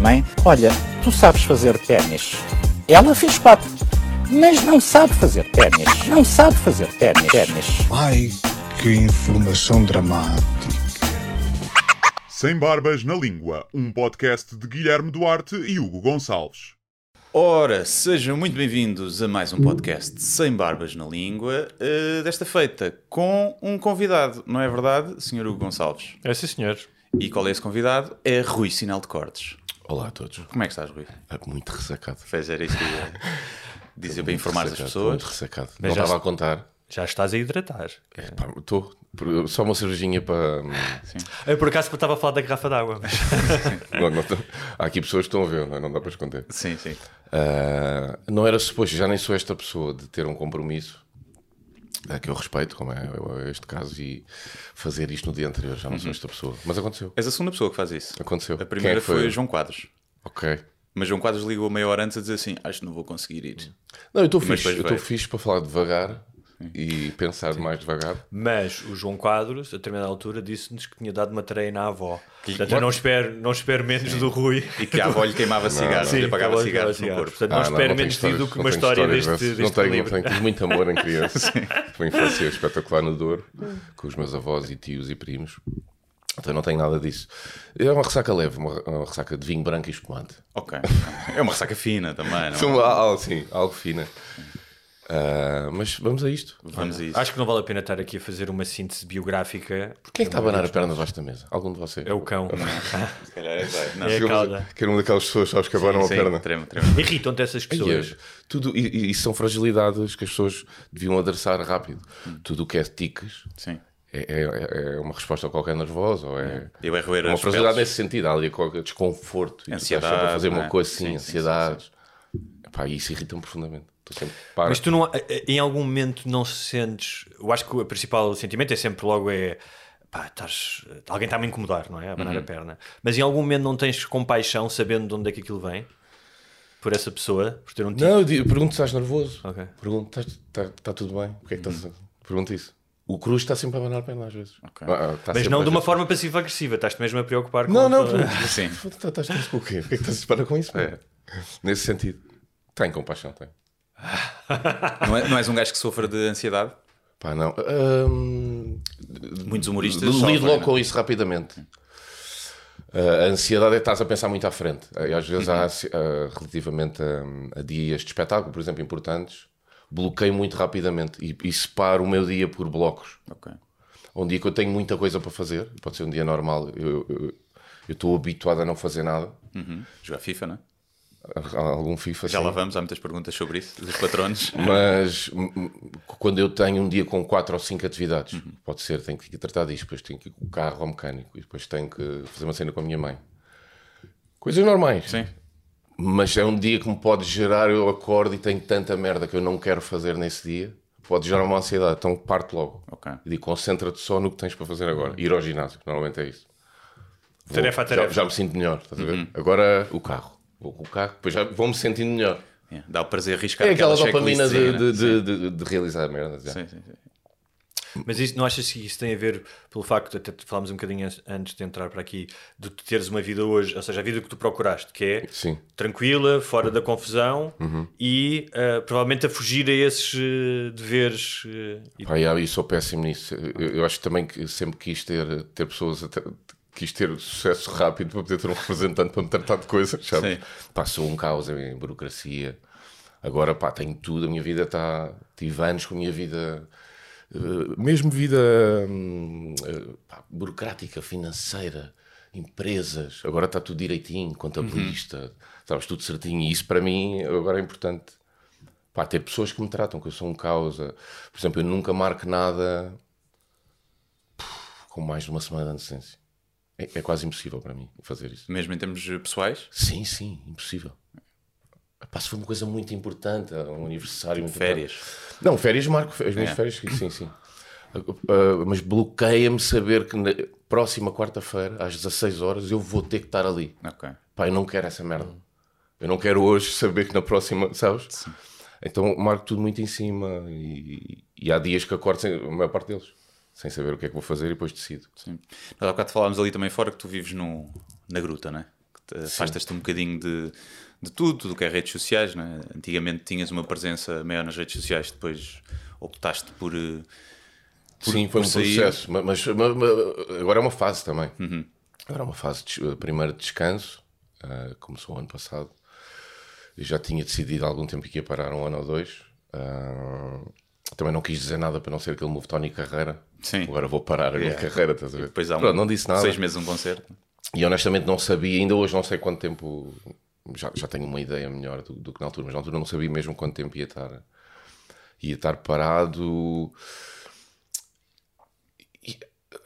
Mãe, olha, tu sabes fazer ténis. Ela fez quatro, mas não sabe fazer ténis. Não sabe fazer ténis. ténis. Ai, que informação dramática. Sem Barbas na Língua, um podcast de Guilherme Duarte e Hugo Gonçalves. Ora, sejam muito bem-vindos a mais um podcast Sem Barbas na Língua, eh, desta feita com um convidado, não é verdade, Sr. Hugo Gonçalves? É sim, senhor. E qual é esse convidado? É Rui Sinal de Cortes. Olá a todos. Como é que estás, Rui? Ah, Muito ressacado. Fez era isso que eu ia dizer para informar as pessoas. Muito ressacado. Mas não já estava a contar. Já estás a hidratar. Estou. Só uma cervejinha para. Eu por acaso estava a falar da garrafa d'água. mas- Não, não tô- Há aqui pessoas que estão a ver, não, é? não dá para esconder. Sim, sim. Ah, não era suposto, já nem sou esta pessoa de ter um compromisso que eu respeito, como é este caso, e fazer isto no dia anterior. Já não sou esta pessoa. Mas aconteceu. És a segunda pessoa que faz isso. Aconteceu. A é primeira que foi? João Quadros. Ok. Mas João Quadros ligou meia hora antes a dizer assim: Acho que não vou conseguir ir. Não, eu estou fixe. Eu estou fixe para falar devagar e pensar mais devagar. Mas o João Quadros, a determinada altura, disse-nos que tinha dado uma tareia na avó. Portanto, eu não espero, não espero menos do Rui. E que a avó lhe queimava cigarros, Sim, lhe apagava que cigarros no corpo. Portanto, Ah, não espero tenho menos de ti do que não uma história deste, deste não tenho, calibre. Não tenho, tive muito amor em criança. Foi uma infância espetacular no Douro, com os meus avós e tios e primos. Então não tenho nada disso. É uma ressaca leve, uma, uma ressaca de vinho branco e espumante. Ok. É uma ressaca fina também, não é? São algo, sim, algo fina. Ah, mas vamos a isto. Vamos a isso. Acho que não vale a pena estar aqui a fazer uma síntese biográfica. Quem é que está a abanar a perna debaixo da mesa? Algum de vocês? É o cão. Se calhar é vai. Não, É a Eu- cauda. Que era uma daquelas pessoas, sabes, que abanam sim, a perna. Irritam-te essas Ai, pessoas. é. Tudo, e, e isso são fragilidades que as pessoas deviam adressar rápido. Tudo o que é tiques Sim. é, é, é uma resposta a qualquer nervoso ou é, Eu é roer uma fragilidade nesse sentido. Há ali qualquer desconforto e tu estás sempre Ansiedade, a fazer uma é? coisa assim, Sim, sim, e isso irrita-me profundamente. Estou sempre para. Mas tu não, em algum momento não se sentes. Eu acho que o principal sentimento é sempre logo é. Pá, estás, alguém está-me a incomodar, não é? A abanar a perna. Mas em algum momento não tens compaixão sabendo de onde é que aquilo vem? Por essa pessoa? Por ter um tipo. Não, eu digo- pergunto se estás nervoso. Ok. Pergunto, está, está tudo bem? O que é que estás a... Pergunto isso. O Cruz está sempre a abanar a perna às vezes. Ok. Ah, ah, está Mas não de uma forma passiva-agressiva. Estás-te mesmo a preocupar com Não, não, Sim. Estás com o quê? O que é que estás a parar com isso? É. Nesse sentido. Tem compaixão, tem. Não, é- não és um gajo que sofra de ansiedade? Pá, não. Ahm, Muitos humoristas. lido logo com é? isso rapidamente. Ah, a ansiedade é que estás a pensar muito à frente. E às vezes, há, ah, relativamente a, a dias de espetáculo, por exemplo, importantes, bloqueio muito rapidamente e, e separo o meu dia por blocos. Ok. Um dia que eu tenho muita coisa para fazer, pode ser um dia normal, eu estou habituado a não fazer nada. Uhum. Jogar FIFA, não é? Algum FIFA Já sim. lá vamos, há muitas perguntas sobre isso, dos patronos. Mas quando eu tenho um dia com quatro ou cinco atividades, Uhum. pode ser, tenho que tratar disto, depois tenho que ir com o carro ao mecânico, e depois tenho que fazer uma cena com a minha mãe. Coisas normais. Sim. Mas é um dia que me pode gerar, eu acordo e tenho tanta merda que eu não quero fazer nesse dia, pode gerar uma ansiedade, então parte logo. E digo, concentra-te só no que tens para fazer agora. Ir ao ginásio, normalmente é isso. Vou- Tarefa a já- tarefa. Já, me sinto melhor, estás a ver? Uhum. Agora o carro. Vou com o carro, depois já vou-me sentindo melhor. Yeah. Dá o prazer de arriscar É aquela aquela dopamina de, checklistzinha, de, né? de, de, de realizar merda. já. Sim, sim, sim. Mas isso, não achas que isso tem a ver pelo facto, até falámos um bocadinho an- antes de entrar para aqui, de tu teres uma vida hoje, ou seja, a vida que tu procuraste, que é Sim. tranquila, fora da confusão e eh, provavelmente a fugir a esses eh, deveres. eh, e- yeah, eu sou péssimo nisso. Eu, eu acho também que sempre quis ter, ter pessoas, a ter- quis ter sucesso rápido para poder ter um representante para me tratar de coisas, sabes? Sim. Pá, sou um caos em burocracia. Agora, pá, tenho tudo. A minha vida está. Tive anos com a minha vida. eh, mesmo vida hum, eh, pá, burocrática, financeira, empresas. Agora está tudo direitinho, contabilista, sabes, tudo certinho. E isso para mim agora é importante. Pá, ter pessoas que me tratam, que eu sou um causa. Por exemplo, eu nunca marco nada com mais de uma semana de antecedência. É, é quase impossível para mim fazer isso. Mesmo em termos pessoais? Sim, sim, impossível. Epá, se for uma coisa muito importante, um aniversário. muito Férias. importante. Não, férias marco, as minhas É. férias, sim, sim. Uh, mas bloqueia-me saber que na próxima quarta-feira, às 16 horas, eu vou ter que estar ali. Ok. Pá, eu não quero essa merda. Eu não quero hoje saber que na próxima, sabes? Então marco tudo muito em cima e, e há dias que acordo, sem, a maior parte deles, sem saber o que é que vou fazer e depois decido. Sim. Nós há bocado falámos ali também fora que tu vives no, na gruta, né? Afastas-te um bocadinho de, de tudo, tudo o que é redes sociais, né? Antigamente tinhas uma presença maior nas redes sociais, depois optaste por. eh, por- Sim, foi um sair. processo, ma- mas, ma- ma- agora é uma fase também. Agora é uma fase de, primeiro de descanso, ah, começou o ano passado. Eu já tinha decidido há algum tempo que ia parar um ano ou dois. Ah, também não quis dizer nada para não ser aquele move Tony Carreira. Sim. Agora vou parar a minha Yeah. carreira, estás a ver? Depois há um, Pronto, não disse nada. seis meses um concerto. E honestamente não sabia, ainda hoje não sei quanto tempo, já, já tenho uma ideia melhor do, do que na altura, mas na altura não sabia mesmo quanto tempo ia estar, ia estar parado. E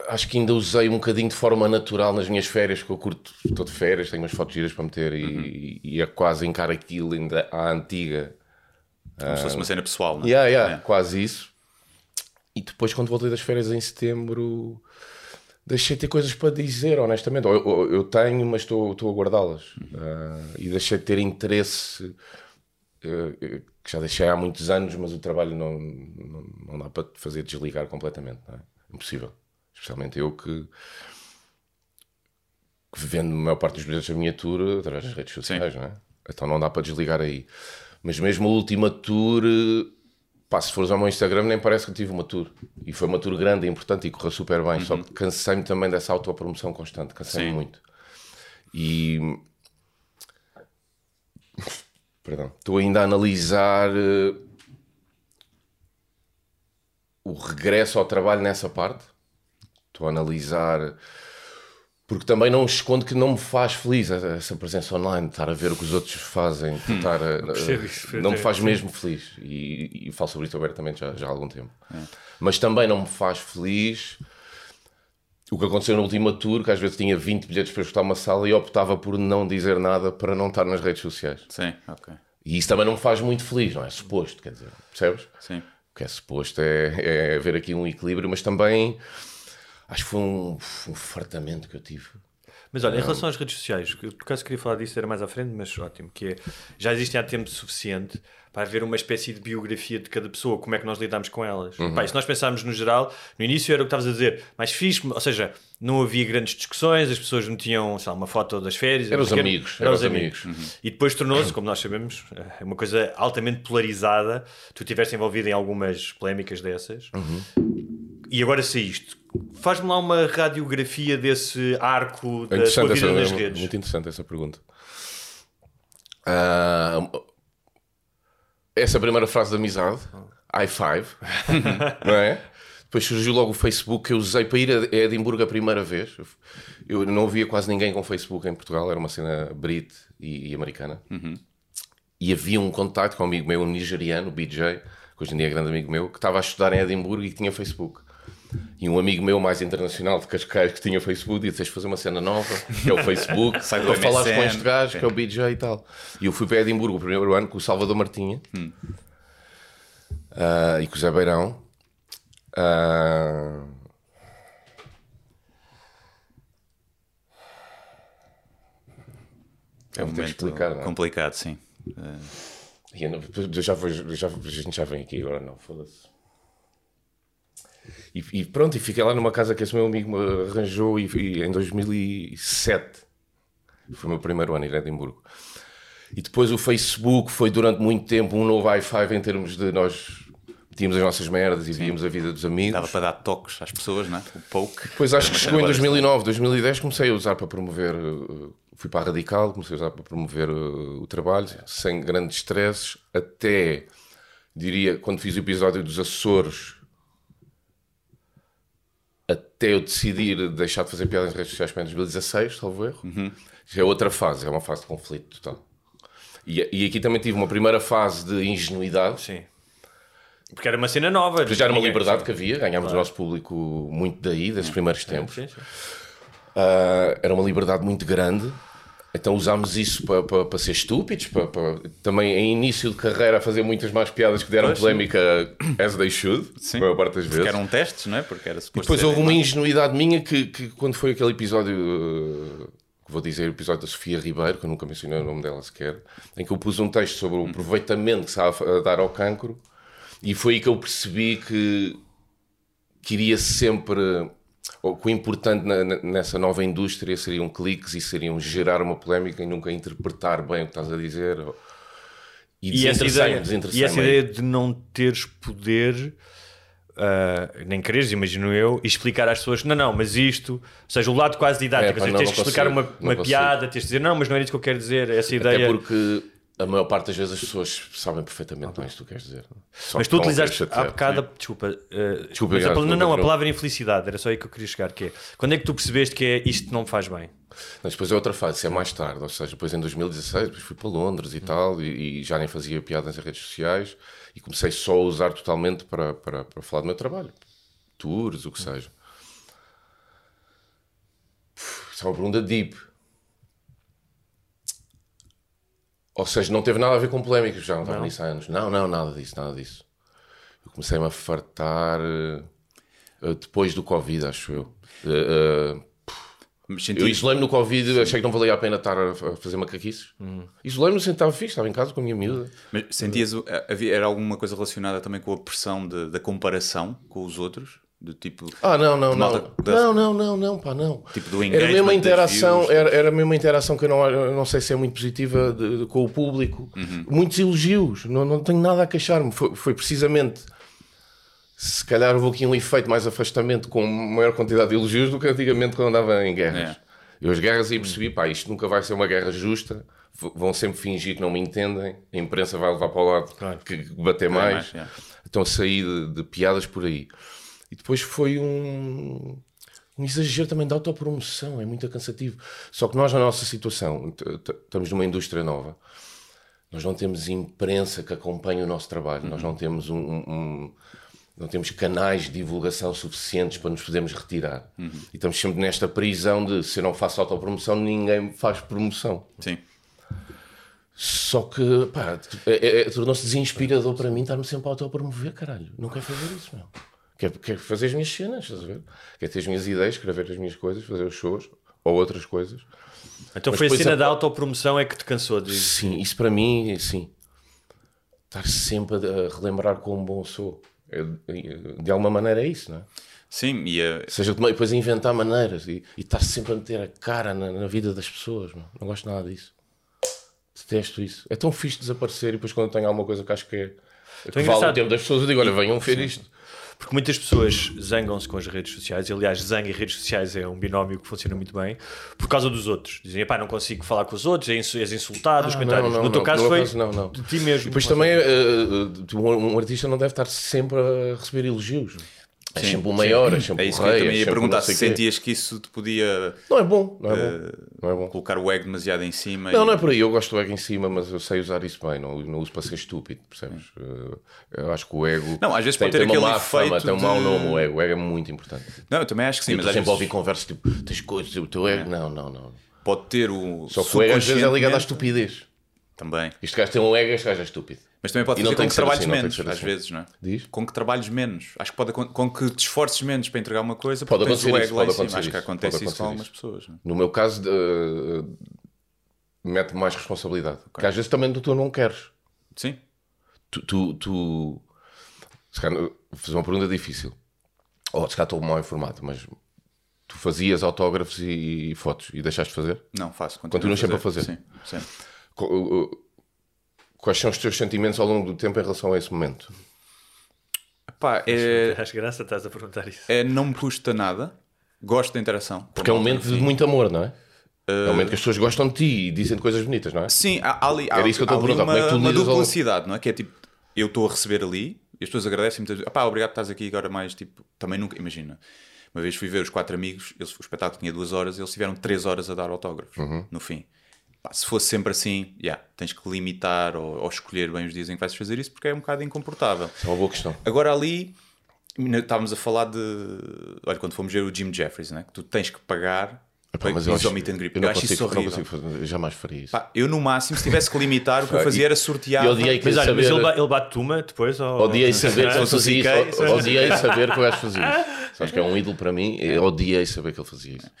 acho que ainda usei um bocadinho de forma natural nas minhas férias, que eu curto, estou de férias, tenho umas fotos giras para meter e, e é quase encar aquilo ainda à antiga. Como se fosse uma cena pessoal, né? Yeah, yeah, É. quase isso. E depois, quando voltei das férias em setembro, deixei de ter coisas para dizer, honestamente. Eu, eu- eu tenho, mas estou, estou a guardá-las. Ah, e deixei de ter interesse, eh, que já deixei há muitos anos, mas o trabalho não, não, não dá para fazer desligar completamente. É? Impossível. Especialmente eu que, que vendo a maior parte dos bilhetes da minha tour através das redes sociais, não é? Então não dá para desligar aí. Mas mesmo a última tour, pá, se fores ao meu Instagram, nem parece que tive uma tour. E foi uma tour grande e importante e correu super bem. Só que cansei-me também dessa autopromoção constante, cansei-me muito. E. Perdão. Estou ainda a analisar eh, o regresso ao trabalho nessa parte. Estou a analisar. Porque também não escondo que não me faz feliz essa presença online, estar a ver o que os outros fazem, estar a- isso, não me faz sim. mesmo feliz. E, e falo sobre isso abertamente já, já há algum tempo. Mas também não me faz feliz o que aconteceu na última tour, que às vezes tinha 20 bilhetes para escutar uma sala e optava por não dizer nada para não estar nas redes sociais. Sim, ok. E isso também não me faz muito feliz, não é? Suposto, quer dizer, percebes? Sim. O que é suposto é, é haver aqui um equilíbrio, mas também acho que foi um, um fartamento que eu tive. Mas olha, em relação às redes sociais, por acaso queria falar disso, era mais à frente, mas ótimo, que é, já existem há tempo suficiente para haver uma espécie de biografia de cada pessoa, como é que nós lidamos com elas. Uhum. Pá, se nós pensarmos no geral, no início era o que estavas a dizer, mais fixe, ou seja, não havia grandes discussões, as pessoas metiam, sei lá, uma foto das férias. Eram os não amigos, eram os os amigos. amigos. E depois tornou-se, como nós sabemos, é uma coisa altamente polarizada. Tu estiveste envolvido em algumas polémicas dessas. E agora saíste. Faz-me lá uma radiografia desse arco É da interessante vida essa, nas é redes. Muito interessante essa pergunta. Ah, essa primeira frase de amizade, high five, não é? Depois surgiu logo o Facebook que eu usei para ir a Edimburgo a primeira vez. Eu não havia quase ninguém com Facebook em Portugal, era uma cena brit e, e americana. E havia um contacto com um amigo meu, um nigeriano, o BJ, que hoje em dia é grande amigo meu, que estava a estudar em Edimburgo e tinha Facebook. E um amigo meu mais internacional de Cascais que tinha Facebook disse: Tens de fazer uma cena nova, que é o Facebook, Sai para falar com este gajo, que é o BJ e tal. E eu fui para Edimburgo o primeiro ano com o Salvador Martinha ah, e com o Zé Beirão. Ah, É um momento explicar, é? complicado, sim. E eu já, vou- já, a gente já vem aqui agora, não, foda-se. E, e pronto, e fiquei lá numa casa que esse meu amigo me arranjou e, e em 2007. Foi o meu primeiro ano em Edimburgo. E depois o Facebook foi durante muito tempo um novo i5 em termos de nós tínhamos as nossas merdas e víamos a vida dos amigos. Dava para dar toques às pessoas, não é? O poke. Depois acho que chegou em uma cena 2009, 2010 comecei a usar para promover, uh, fui para a Radical, comecei a usar para promover uh, o trabalho, sem grandes stresses, até, diria, quando fiz o episódio dos Açores, até eu decidir deixar de fazer piadas nas redes sociais em 2016, salvo erro. Já é outra fase, é uma fase de conflito total. E, e aqui também tive uma primeira fase de ingenuidade. Sim. Porque era uma cena nova. Já era uma liberdade que havia, ganhámos o nosso público muito daí, desses primeiros tempos. Sim, sim. Ah, era uma liberdade muito grande. Então usámos isso para, para, para ser estúpidos, para, para- também em início de carreira a fazer muitas mais piadas que deram Pois, sim. polémica as they should, Sim. a maior parte das vezes. Porque eram testes, não é? Porque era E suposto depois ser houve uma ingenuidade minha que, que quando foi aquele episódio, uh, que vou dizer, o episódio da Sofia Ribeiro, que eu nunca mencionei o nome dela sequer, em que eu pus um texto sobre o aproveitamento que se há a dar ao cancro, e foi aí que eu percebi que queria sempre, ou que o importante na- nessa nova indústria seriam cliques e seriam gerar uma polémica e nunca interpretar bem o que estás a dizer. ou- E, E essa, ideia, e essa aí. ideia de não teres poder, ah, nem quereres, imagino eu, explicar às pessoas: não, não, mas isto, ou seja, o lado quase didático, É, pá, seja, não, tens não que explicar uma, uma piada, tens de dizer: não, mas não é isso que eu quero dizer, essa ideia. Até porque a maior parte das vezes as pessoas sabem perfeitamente não é isso que tu queres dizer. Só Mas tu utilizaste há bocado, desculpa, uh, Desculpa, mas a, não, não a palavra infelicidade, era só aí que eu queria chegar, que é, quando é que tu percebeste que é isto não me faz bem? Mas depois é outra fase, é mais tarde, ou seja, depois em 2016 depois fui para Londres e tal, e, e já nem fazia piadas nas redes sociais e comecei só a usar totalmente para, para, para falar do meu trabalho, tours, o que seja. Puf, Isso é uma pergunta deep. Ou seja, não teve nada a ver com polémicas, já não estava nisso há anos. Não, não, nada disso, nada disso. Eu comecei-me a fartar eh, depois do Covid, acho eu. Eh, Mas eu senti- isolei-me no Covid, achei que não valia a pena estar a fazer macaquices. Isolei-me, assim, estava fixe, estava em casa com a minha miúda. Mas sentias, havia, era alguma coisa relacionada também com a pressão de- da comparação com os outros? Do tipo. Ah, não, não, não. da- Não, não, não, não, pá, não. Tipo do Era mesmo a interação, views. era, era mesmo a interação que eu não, eu não sei se é muito positiva de- de- com o público. Uhum. Muitos elogios, não, não tenho nada a queixar-me. Foi, foi precisamente, se calhar houve aqui um efeito mais afastamento com maior quantidade de elogios do que antigamente quando andava em guerras. É. Eu as guerras aí percebi, pá, isto nunca vai ser uma guerra justa, vão sempre fingir que não me entendem, a imprensa vai levar para o lado que que bater mais. mais, é. Então saí de, de piadas por aí. E depois foi um, um exagero também de autopromoção, é muito cansativo. Só que nós, na nossa situação, estamos numa indústria nova, nós não temos imprensa que acompanhe o nosso trabalho, nós não temos um, um- não temos canais de divulgação suficientes para nos podermos retirar. E estamos sempre nesta prisão de se eu não faço autopromoção, ninguém faz promoção. Sim. Só que, pá, é- é- tornou-se desinspirador para mim estar-me sempre a autopromover, caralho. Não quero fazer isso, meu. Quero, quero fazer as minhas cenas, estás a ver? Quero ter as minhas ideias, escrever as minhas coisas, fazer os shows ou outras coisas. Então Mas foi a cena a- da autopromoção é que te cansou de Sim, isso para mim, sim. Estar sempre a, relembrar quão bom sou. É, de- de alguma maneira é isso, não é? Sim, e a, Ou seja, depois inventar maneiras e, e estar sempre a meter a cara na, na vida das pessoas. Não, não gosto nada disso. Detesto isso. É tão fixe desaparecer e depois quando eu tenho alguma coisa que acho que é. Que vale o tempo das pessoas, eu digo: olha, venham ver isto. Porque muitas pessoas zangam-se com as redes sociais, e aliás, zanga e redes sociais é um binómio que funciona muito bem, por causa dos outros. Dizem, pá, não consigo falar com os outros, és és insultado, os Ah, comentários. não, não, no teu não, caso foi não, não. de ti mesmo. E depois também, um, um artista não deve estar sempre a receber elogios. É Sim, sempre o sim. maior, é sempre É o isso que eu rei. também é ia perguntar se sentias que isso te podia Não é bom, não é eh, bom. Não é bom. colocar o ego demasiado em cima. Não, e- não é por aí. Eu gosto do ego em cima, mas eu sei usar isso bem. Não, não uso para ser estúpido, percebes? Eh, Eu acho que o ego. Não, às vezes tem, pode ter aquele má fama, efeito tem um mau de- nome. O ego. O ego é muito importante. Não, eu também acho que sim, eu mas às sempre vezes conversas tipo: tens coisas, o teu ego. Não, não, não. pode ter o. Só que o ego às vezes é ligado à estupidez. Também. Este gajo tem um ego, este gajo é estúpido. Mas também pode E fazer com que, que trabalhes assim, menos, que às assim. vezes, não é? Diz? Com que trabalhes menos. Acho que pode com que te esforces menos para entregar uma coisa, Pode tens o acontecer ego isso, pode cima. acontecer Acho que isso, acontece isso com acontecer algumas pessoas. é? No meu caso, eh, mete mais responsabilidade. Porque às vezes também tu não queres. Sim. Tu. tu, tu se calhar, fazer uma pergunta difícil. Ou se calhar estou mal informado, mas tu fazias autógrafos e, e fotos e deixaste de fazer? Não, faço. Continuas sempre a fazer? Sim, sim. Quais são os teus sentimentos ao longo do tempo em relação a esse momento? Pá, é, Acho graça estás a perguntar isso. é, não me custa nada. Gosto da interação. Porque é um momento de muito amor, não é? É Uh, um momento que as pessoas gostam de ti e dizem coisas bonitas, não é? Sim, há, ali, há, Era isso que eu estou há a ali perguntar, uma, como é que tu uma lidas ao- duplicidade, não é? Que é tipo, eu estou a receber ali e as pessoas agradecem muitas vezes. Pá, obrigado por estás aqui agora mais, tipo, também nunca, imagina. Uma vez fui ver os quatro amigos, eles, o espetáculo tinha duas horas, eles tiveram três horas a dar autógrafos Uhum. no fim. Pá, se fosse sempre assim, yeah, tens que limitar ou, ou escolher bem os dias em que vais fazer isso porque é um bocado incomportável. É uma boa questão. Agora ali estávamos a falar de. Olha, quando fomos ver o Jim Jeffries, né? que tu tens que pagar Epá, mas eu, acho, meet and greet. eu não Eu acho consigo, isso não horrível. consigo fazer, eu jamais faria isso. Pá, eu no máximo, se tivesse que limitar, o que eu fazia era sortear. E odiei que Mas olha, mas saber, ele, ba- ele bate uma depois? Ou... odiei saber que ele fazia Fiquei, isso. Odiei saber que o gajo fazia isso. Sabes que é um ídolo para mim, eu odiei saber que ele fazia isso.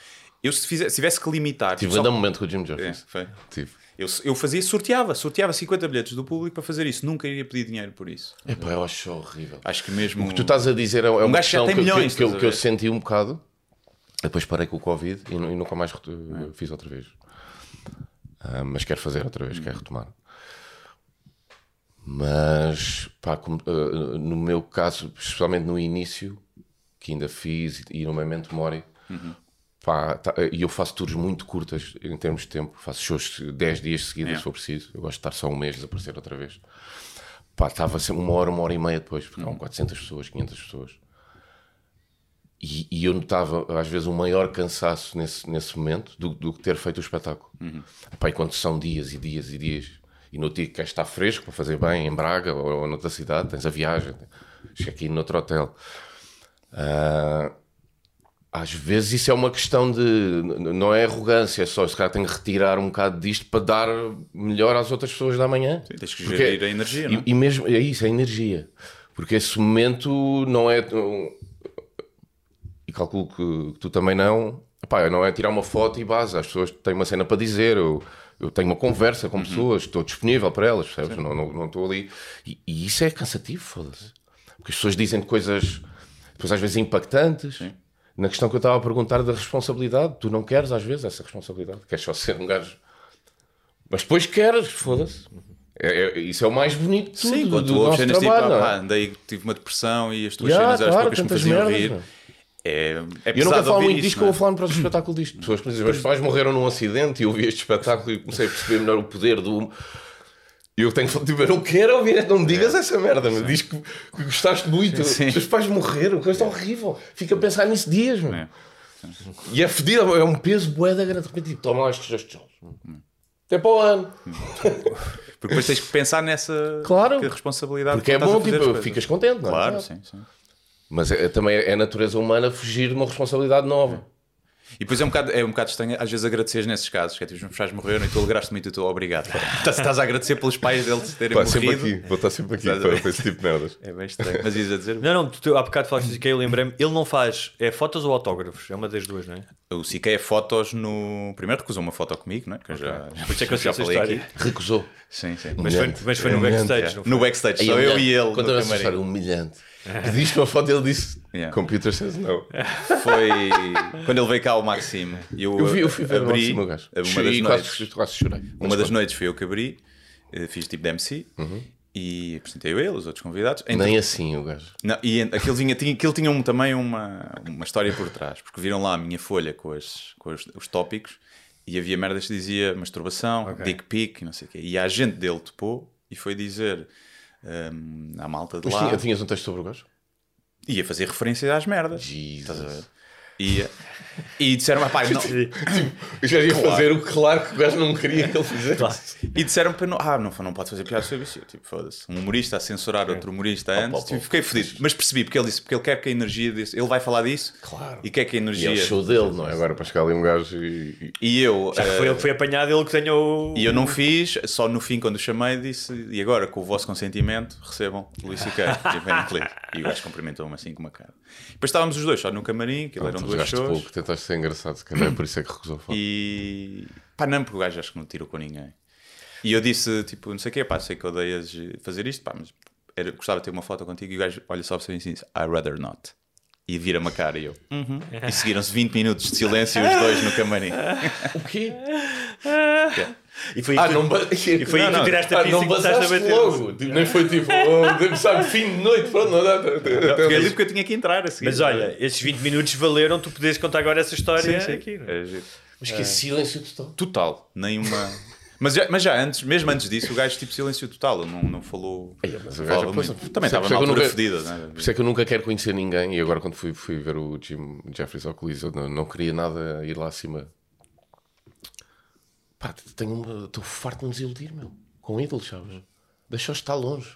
Eu se, fizesse, se tivesse que limitar. Tive só- um momento com o Jim É, Jeffries. foi. Tive. Eu, eu fazia, sorteava, sorteava 50 bilhetes do público para fazer isso. Nunca iria pedir dinheiro por isso. Epá, eu acho horrível. Acho que mesmo. O que tu estás a dizer é, é uma gajo já questão que, milhões, que, que, eu- que eu senti um bocado. Depois parei com o Covid e, e nunca mais retu- fiz outra vez. Ah, mas quero fazer outra vez, quero retomar. Mas, pá, como, ah, no meu caso, especialmente no início, que ainda fiz e, e no Memento Mori, pá, tá- e eu faço tours muito curtas em termos de tempo, faço shows 10 dias seguidos se for preciso. Eu gosto de estar só um mês, desaparecer outra vez. Pá, estava sempre uma hora, uma hora e meia depois, porque eram 400 pessoas, 500 pessoas. E, e eu notava, às vezes, um maior cansaço nesse, nesse momento do, do que ter feito o espetáculo. Epá, e quando são dias e dias e dias, e no dia que queres estar fresco para fazer bem, em Braga ou, ou noutra cidade, tens a viagem, check-in noutro hotel. Ah, às vezes isso é uma questão de. Não é arrogância, é só esse cara tem que retirar um bocado disto para dar melhor às outras pessoas da manhã. Sim, tens que Porque- gerir a energia, não é? E, e mesmo, é isso, é energia. Porque esse momento não é. E calculo que, que tu também não. Epá, não é tirar uma foto e base. As pessoas têm uma cena para dizer. Eu, eu tenho uma conversa com pessoas, estou disponível para elas, percebes? Não, não, não estou ali. E, e isso é cansativo, foda-se. Porque as pessoas dizem coisas, depois às vezes impactantes. Na questão que eu estava a perguntar da responsabilidade, tu não queres às vezes essa responsabilidade, queres só ser um gajo. Mas depois queres, foda-se. É, é- isso é o mais bonito de tudo Sim, do, quando do tu ouves cenas tipo, ah, pá, é? andei, tive uma depressão e as tuas Já, cenas eram as claro, poucas que me faziam merdas, rir. não é? É, é eu falar ouvir muito disto, que eu vou é? falar no próximo espetáculo disto. Pessoas que me dizem, meus pais morreram num acidente e eu vi este espetáculo e comecei a perceber melhor o poder do. E eu tenho que falar, tipo, eu não quero ouvir, não me digas essa merda, mas diz que, que gostaste muito. É. Sim. Os teus pais morreram, coisa horrível. Fica a pensar nisso dias, meu. É. E é fedido, é um peso boeda grande. De repente, tipo, toma lá estes dois tijolos. Até para o ano. Porque depois tens que pensar nessa Claro. que responsabilidade. Porque é bom, tipo, ficas contente, não é? Claro, sim, sim. Mas é, também é a natureza humana fugir de uma responsabilidade nova. E depois é um bocado, é um bocado estranho, às vezes, agradeceres nesses casos, que é tipo, os meus pais morreram e tu alegraste muito e tu obrigado. Estás, estás a agradecer pelos pais deles terem Pá, sempre morrido. aqui, vou estar sempre aqui a para, para esse tipo de merdas. É bem estranho. Mas ias a dizer, Não, não, tu, há bocado falaste de que eu lembrei-me. Ele não faz é fotos ou autógrafos? É uma das duas, não é? o CK é fotos no. Primeiro recusou uma foto comigo, não é? Que eu já, Por isso é que eu já falei história. aqui. Recusou. Sim, sim. Mas foi, mas foi no backstage. é. não foi? No backstage, só eu humilhante. e ele. Eu essa camarim. história humilhante. Pediste uma foto e ele disse: Yeah. Computer says no. Foi quando ele veio cá, o Maxime. Eu, Eu, vi, eu fui ver o abri Gajo. Uma das E noites. quase, quase chorei. Uma das noites foi eu que abri, eh, fiz tipo de MC e apresentei eu ele, os outros convidados. Nem assim o gajo. Não, e aquilo tinha, tinha, aquilo tinha um- também uma, uma história por trás, porque viram lá a minha folha com, as, com os, os tópicos e havia merdas que dizia masturbação, dick pic, não sei o quê. E a agente dele topou e foi dizer hum, à malta de Mas lá. tinha, tinhas um texto sobre o gajo? Ia fazer referência às merdas. Jesus. Estás a ver? Ia. E disseram, pá, não, Eu já ia Claro. fazer o claro que o gajo não queria que ele fizesse. E disseram para não, ah, não, não pode fazer piadas sobre isso. Eu, tipo, foda-se. Um humorista a censurar outro humorista antes. pá, tipo, fiquei fedido. Mas percebi, porque ele disse, porque ele quer que a energia desse. Ele vai falar disso Claro. e quer que a E energia. é o show dele, não é? Agora para chegar ali um gajo e. e- E eu. Já que eh, foi ele que foi apanhado, ele que tenha o. E eu não fiz, só no fim, quando o chamei, disse: e agora, com o vosso consentimento, recebam o Luís e vem clipe. E o gajo cumprimentou-me assim com uma cara. Depois estávamos os dois só no camarim, que eram Então, dois jogaste shows. pouco, tentaste ser engraçado, se calhar é por isso é que recusou a foto. E pá, não, porque o gajo acho que não tirou com ninguém. E eu disse, tipo, não sei o quê, pá, sei que odeias fazer isto, pá, mas era, gostava de ter uma foto contigo. E o gajo olha só para mim e diz: I rather not. E vira-me a cara e eu. "Uhum." E seguiram-se 20 minutos de silêncio os dois no camarim. O quê? E foi, Ah, não, e foi aí que não, tu tiraste a ah, pista não e começaste a basaste bater. logo. Tipo, nem foi tipo, oh, sabe, fim de noite, pronto, não dá. Fiquei ali porque eu tinha que entrar a seguir. Mas olha, esses 20 minutos valeram tu poderes contar agora essa história Sim, sim. aqui. não é? É. Mas que silêncio total. Total, nenhuma. Mas já, mas já antes, mesmo antes disso, o gajo tipo silêncio total, não, não falou. Ei, mas o gajo- pois, Também é- estava na é que eu altura nunca- fedida, né? Por isso é que eu nunca quero conhecer ninguém e agora quando fui, fui ver o Jim Jeffries ao Coliseu não, não queria nada ir lá acima. Pá, tenho uma- estou farto de me desiludir, meu. Com ídolos, sabes? Deixa-os estar longe.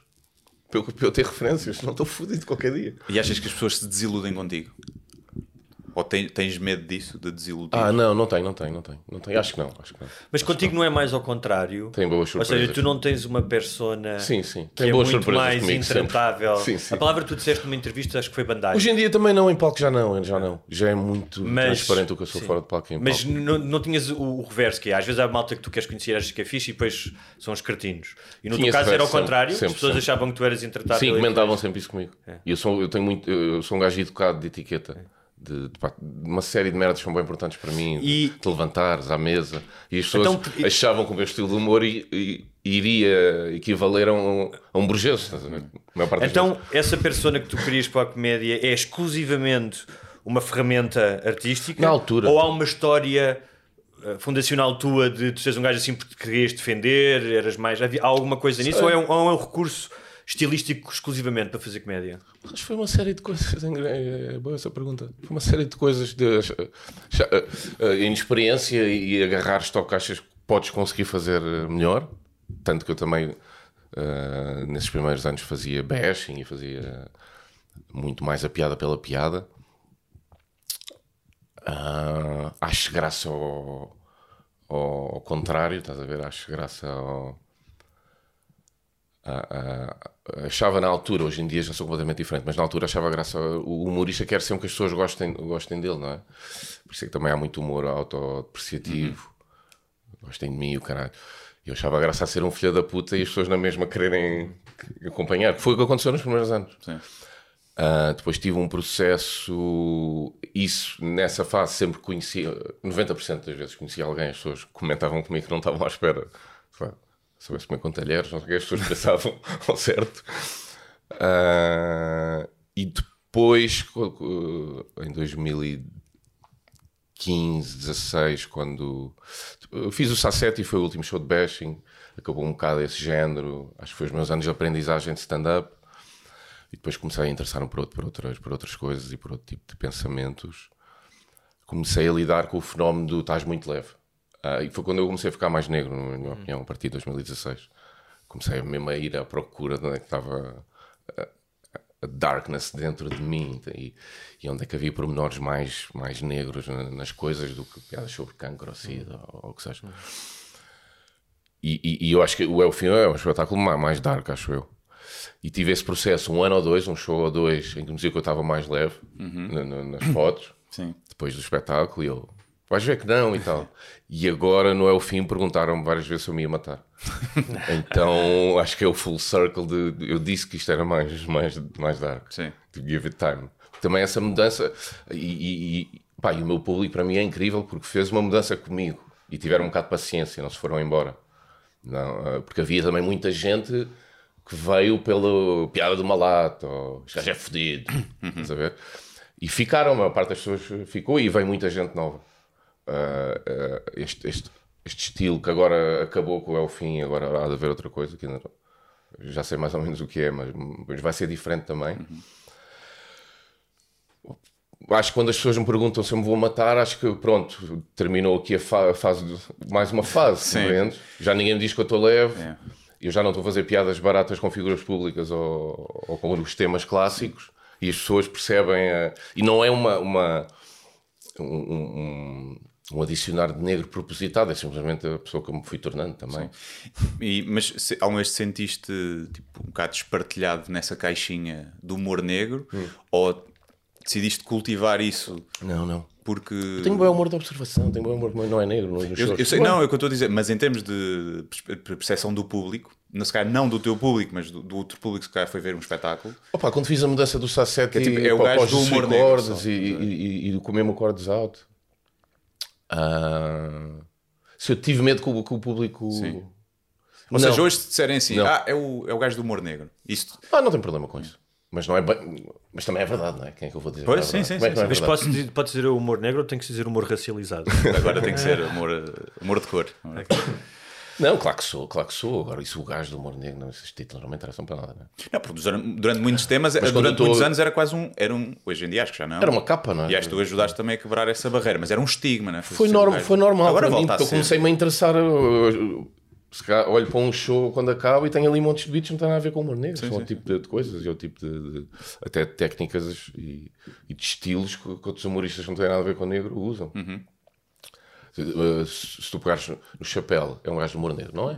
Para eu, para eu ter referências, não estou fodido qualquer dia. E achas que as pessoas se desiludem contigo? Ou ten- tens medo disso, de desiludir? Ah, não, não tem, não tem, não tem. Não tem. Acho que não. Acho que não. Mas contigo não é mais ao contrário. Tem boas Ou surpresas. seja, tu não tens uma persona Sim, sim. que Tem é boas muito surpresas mais intratável. Sim, sim. A palavra que tu disseste numa entrevista acho que foi bandagem. Hoje em dia também não, em palco já não, já não. Já é muito Mas- transparente o que eu sou sim. fora de palco em Mas palco. não, não tinhas o, o reverso, que é às vezes há malta que tu queres conhecer, achas que é fixe e depois são os cretinos. E no Tinha teu caso era ao contrário, sempre, as pessoas sempre. achavam que tu eras intratável. Sim, comentavam sempre isso comigo. É. E eu sou, eu tenho muito, eu sou um gajo educado de etiqueta. De, de, pá, uma série de merdas que são bem importantes para mim. E- De levantares à mesa. E as pessoas Então, e- achavam que o meu estilo de humor i- i- iria equivaler a um, a um burguês. Então, essa persona que tu querias para a comédia é exclusivamente uma ferramenta artística? Na altura. Ou há uma história eh, fundacional tua de tu seres um gajo assim porque te querias defender, eras mais. Há alguma coisa nisso? Ou é, um, ou é um recurso estilístico exclusivamente para fazer comédia? Mas foi uma série de coisas. É, é boa essa pergunta. Foi uma série de coisas de já, eh, eh, inexperiência e agarrar-te ao que achas que podes conseguir fazer eh, melhor. Tanto que eu também, eh, nesses primeiros anos, fazia bashing e fazia muito mais a piada pela piada. Ah, acho graça ao, ao, ao contrário, estás a ver? Acho graça ao. a- a- achava na altura, hoje em dia já sou completamente diferente, mas na altura achava graça. O humorista quer sempre que as pessoas gostem, gostem dele, não é? Por isso é que também há muito humor autodepreciativo. Gostem de mim, o caralho. Eu achava graça a ser um filho da puta e as pessoas na mesma quererem acompanhar, que foi o que aconteceu nos primeiros anos. Ah, depois tive um processo, isso nessa fase sempre conhecia, 90% das vezes conhecia alguém, as pessoas comentavam comigo que não estavam à espera. Soubesse comer com talheres, não sei o que, as pessoas pensavam ao certo. Ah, e depois, em 2015, 16, quando fiz o Sassetti, foi o último show de bashing, acabou um bocado esse género, acho que foi os meus anos de aprendizagem de stand-up. E depois comecei a interessar-me por, outro- por outras, por outras coisas e por outro tipo de pensamentos. Comecei a lidar com o fenómeno do estás muito leve. Ah, e foi quando eu comecei a ficar mais negro, na minha opinião, a partir de 2016. Comecei mesmo a ir à procura de onde é que estava a, a darkness dentro de mim e, e onde é que havia pormenores mais, mais negros na- nas coisas do que piadas sobre cancro ou sida ou, ou o que seja. E, e- e eu acho que o Elfim é um espetáculo ma- mais dark, acho eu. E tive esse processo um ano ou dois, um show ou dois, em que me dizia que eu estava mais leve na- na- nas fotos, Sim. depois do espetáculo, e eu, vais ver que não e tal. E agora no Elfim perguntaram-me várias vezes se eu me ia matar. então acho que é o full circle de. Eu disse que isto era mais, mais, mais dark. Sim. To give it time. Também essa mudança, e, e, e, pá, e o meu público para mim é incrível porque fez uma mudança comigo e tiveram um bocado de paciência, não se foram embora. Não, ah, porque havia também muita gente que veio pela piada do malato, ou este gajo é fodido, estás a ver? E ficaram, a maior parte das pessoas ficou e veio muita gente nova. Ah, ah, este, este, este estilo que agora acabou com o fim, agora há de haver outra coisa que ainda já sei mais ou menos o que é, mas, mas vai ser diferente também. Acho que quando as pessoas me perguntam se eu me vou matar, acho que pronto, terminou aqui a, fa- a fase, de- mais uma fase? Já ninguém me diz que eu estou leve, É. eu já não estou a fazer piadas baratas com figuras públicas ou, ou com os temas clássicos e as pessoas percebem. eh, e não é uma, uma um, um, um adicionar de negro propositado, é simplesmente a pessoa que eu me fui tornando também. E, mas se, vez te sentiste tipo, um bocado espartilhado nessa caixinha do humor negro? Hum. Ou decidiste cultivar isso Não, não. porque. Eu tenho bom humor de observação, tenho bom humor, mas não é negro. Não, Eu, eu sei, não, é o que eu estou a dizer, mas em termos de percepção do público, não, se calhar não do teu público, mas do, do outro público que se calhar foi ver um espetáculo, Opa, quando fiz a mudança do Sasset Que é tipo- e é o gajo do humor negro só. e, e, e, e do comer cordes alto. Ah, se eu tive medo que o, que o público. Sim. Não. ou seja, hoje se disserem assim, Não. ah, é o, é o gajo do humor negro. Isto, Ah, não tem problema com isso. Mas, não é bem... Mas também é verdade, não é? Quem é que eu vou dizer? Pois, Não é sim, sim, Como é que não é Mas posso dizer, pode dizer humor negro ou tem que se dizer humor racializado? agora tem que ser humor, humor de cor. não é? Não, claro que sou, claro que sou. Agora, isso o gajo do humor negro, não, esses títulos não me interessam para nada. Não é? Não, porque durante, muitos temas, quando durante tô- muitos anos era quase um, era um. Hoje em dia acho que já não. Era uma capa, não é? E acho que tu ajudaste também a quebrar essa barreira, mas era um estigma, não é? Foi, Ser norm, gajo- foi normal Agora para mim, porque eu comecei-me a interessar. eu- eu- se calhar olho para um show quando acaba e tenho ali montes de beats que não têm nada a ver com o humor negro. Sim, São sim. o tipo de, coisas, é o tipo de, de- até de técnicas e, e de estilos que, que outros humoristas que não têm nada a ver com o negro usam. Uhum. Se, uh, se- se tu pegares no, chapéu, é um gajo de humor negro, não é?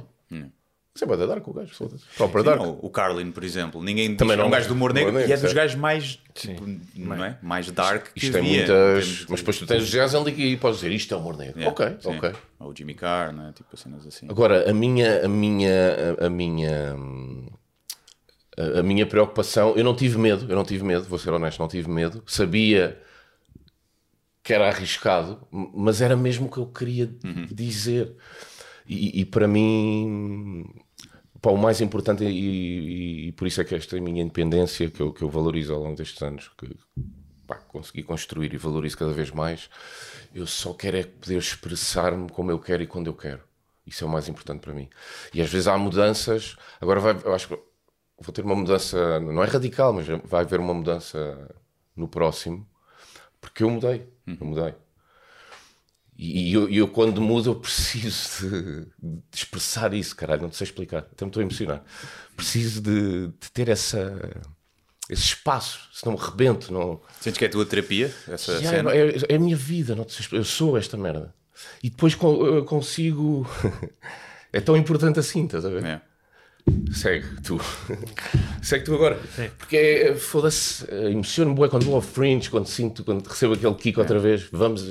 Sempre vai dar com o gajo, foda-se. Próprio Sim, Dark. não, o Carlin, por exemplo, ninguém Também que é um não- gajo do humor negro humor negro, e é dos gajos mais, tipo, não é? mais dark que Isto tem havia. muitas. Tem- Mas depois tu tens jazz ali e podes dizer isto é humor negro. Yeah, ok, sim. ok. Ou o Jimmy Carr, né? tipo cenas assim. Agora, a minha, a minha, a, a minha, a, a minha preocupação, eu não tive medo, eu não tive medo, vou ser honesto, não tive medo. Sabia que era arriscado, mas era mesmo o que eu queria dizer. E, e para mim, pá, o mais importante, e, e- por isso é que esta é a minha independência, que eu, que eu valorizo ao longo destes anos, que pá, consegui construir e valorizo cada vez mais, eu só quero é poder expressar-me como eu quero e quando eu quero. Isso é o mais importante para mim. E às vezes há mudanças, agora vai, eu acho que vou ter uma mudança, não é radical, mas vai haver uma mudança no próximo, porque eu mudei, eu mudei. E, eu, eu, quando mudo, eu preciso de, de expressar isso, caralho, não te sei explicar, até me estou a emocionar. Preciso de, de ter essa, esse espaço, senão me rebento. Não... Sentes que é a tua terapia, essa Já, cena? é, é a minha vida, não sei eu sou esta merda. E depois eu consigo. é tão importante assim, estás a ver? É. Segue tu. Segue tu agora. Porque é, foda-se, eh, emociono-me bué quando vou ao Fringe, quando sinto, quando recebo aquele kick outra vez. Vamos,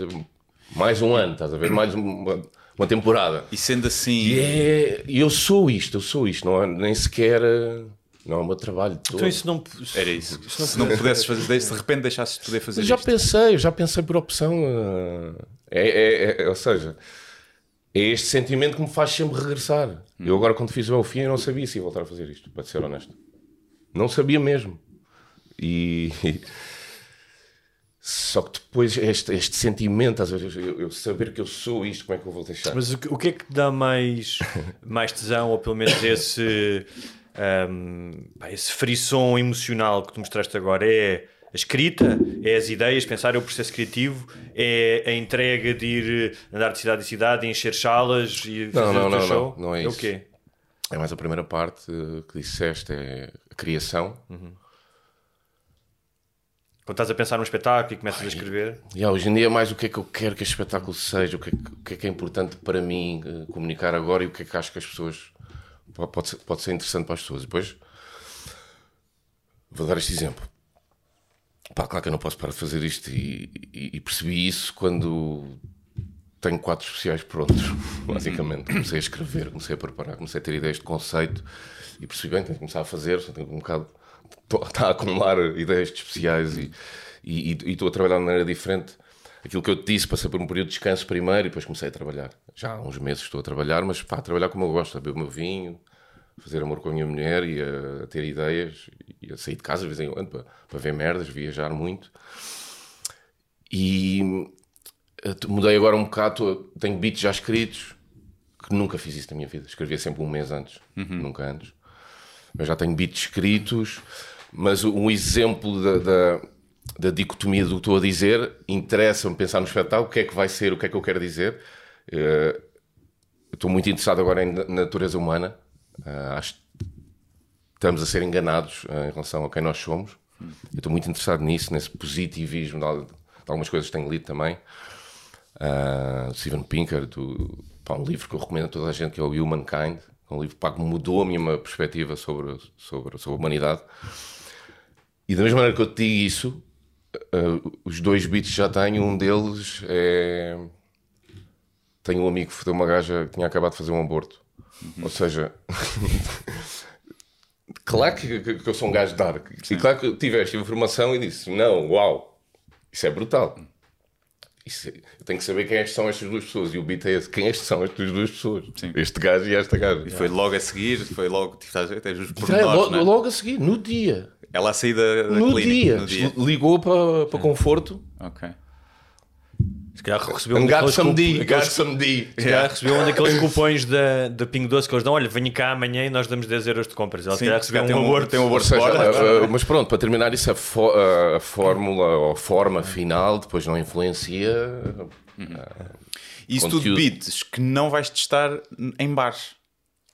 mais um ano, estás a ver? Mais uma, uma temporada. E sendo assim, E é, eu sou isto, eu sou isto, não é, nem sequer. eh, Não é o meu trabalho todo. Então isso não. era isso. Se não pudesses fazer, se de repente deixasses de poder fazer Mas já isto. pensei, eu já pensei por opção. eh, É, é- é- ou seja, é este sentimento que me faz sempre regressar. Eu agora, quando fiz o Fim, eu não sabia se ia voltar a fazer isto, para ser honesto. Não sabia mesmo. E. Só que depois este, este sentimento, às vezes, eu, eu saber que eu sou isto, como é que eu vou deixar? Mas o que, o que é que te dá mais, mais tesão, ou pelo menos esse, ahm, pá, esse frisson emocional que tu mostraste agora? É a escrita? É as ideias? Pensar é o processo criativo? É a entrega de ir andar de cidade em cidade, encher salas e fazer Não, não, o não, show? não, não é o isso. quê? É mais a primeira parte eh, que disseste, é a criação. Quando estás a pensar num espetáculo e começas a escrever? E hoje em dia é mais o que é que eu quero que este espetáculo seja, o que é que, o que, é, que é importante para mim eh, comunicar agora e o que é que acho que as pessoas po- pode ser, pode ser interessante para as pessoas. Depois vou dar este exemplo. Pá, claro que eu não posso parar de fazer isto e, e- e percebi isso quando tenho quatro especiais prontos, basicamente. Comecei a escrever, comecei a preparar, comecei a ter ideias de conceito e percebi bem, tenho que começar a fazer, só tenho um bocado. Está a acumular ideias de especiais e e- e- estou a trabalhar de maneira diferente. Aquilo que eu te disse, passei por um período de descanso primeiro e depois comecei a trabalhar. Já há uns meses estou a trabalhar, mas pá, a trabalhar como eu gosto, a beber o meu vinho, fazer amor com a minha mulher e a, a ter ideias e a sair de casa de vez em quando para, para ver merdas, viajar muito. E eh, mudei agora um bocado, tenho beats já escritos, que nunca fiz isso na minha vida. Escrevia sempre um mês antes, nunca antes. Mas já tenho beats escritos, mas um exemplo da, da, da dicotomia do que estou a dizer, interessa-me pensar no espetáculo, o que é que vai ser, o que é que eu quero dizer. Eu estou muito interessado agora em na- natureza humana. Ah, acho que estamos a ser enganados ah, em relação a quem nós somos. Eu estou muito interessado nisso, nesse positivismo de, de algumas coisas que tenho lido também. Ah, Steven Pinker, do, pá, um livro que eu recomendo a toda a gente, que é o Humankind. Um livro pá, que mudou a minha perspectiva sobre, sobre, sobre a humanidade. E da mesma maneira que eu te digo isso, ah, os dois beats já tenho, um deles é. Tenho um amigo que foi uma gaja que tinha acabado de fazer um aborto. Ou seja, claro que, que- eu sou um gajo dark. E claro que tive esta informação e disse: Não, uau, isso é brutal. Isso é- eu tenho que saber quem é que são estas duas pessoas. E o beat é esse: quem é que são estas duas pessoas? Sim. Este gajo e esta gaja. E foi logo a seguir, foi logo, tipo, estás a ver, tens os é pormenores, logo, não é? logo a seguir, no dia. Ela a sair da, da No clínica. dia. No dia. Ligou para, para conforto. Ok. Se calhar recebeu um And got daqueles some cup- D. Got aqueles-. Se calhar recebeu um daqueles cupões da, da Pingo Doce que eles dão. Olha, venha cá amanhã e nós damos 10 euros de compras. Ela se calhar recebeu um tem um- aborto. tem um aborto seja, fora. uh, uh, mas pronto, para terminar isso, a, fo- a fórmula ou a forma final depois não influencia. Isso tudo beats que não vais testar em bares.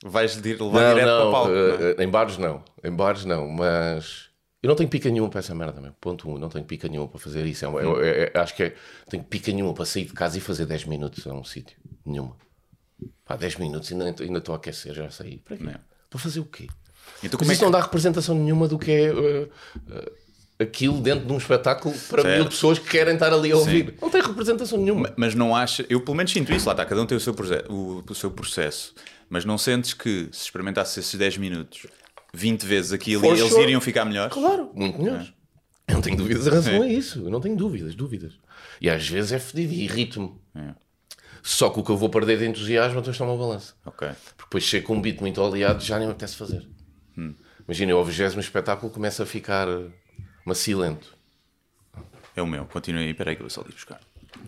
Vais levar Não, direto para o não, palco. não é? eh, em bares não. Em bares não, mas eu não tenho pica nenhuma para essa merda, meu. Ponto um, não tenho pica nenhuma para fazer isso. É uma- eu- eu- eu acho que é, tenho pica nenhuma para sair de casa e fazer 10 minutos a um sítio. Nenhuma. Pá, 10 minutos ainda ainda estou a aquecer, já saí. Para. Para fazer o quê? Então, Mas como é isso que- não dá representação nenhuma do que é eh, eh, aquilo dentro de um espetáculo para Certo. mil pessoas que querem estar ali a ouvir. Não tem representação nenhuma. Mas não acha, eu pelo menos sinto isso, lá está, cada um tem o seu, o, o seu processo, mas não sentes que se experimentasse esses 10 minutos 20 vezes aqui e ali, For eles sure. iriam ficar melhores? Claro, muito melhores. Eu não tenho dúvidas em relação a isso. Eu não tenho dúvidas, dúvidas. E às vezes é fedido e irrito-me. É. Só que o que eu vou perder de entusiasmo, então está uma balança. Ok. Porque depois chego com um beat muito oleado já nem me apetece fazer. Hum. Imagina, eu ao vigésimo espetáculo começa a ficar eh, macilento. É o meu, continua aí, peraí que eu vou só ir buscar.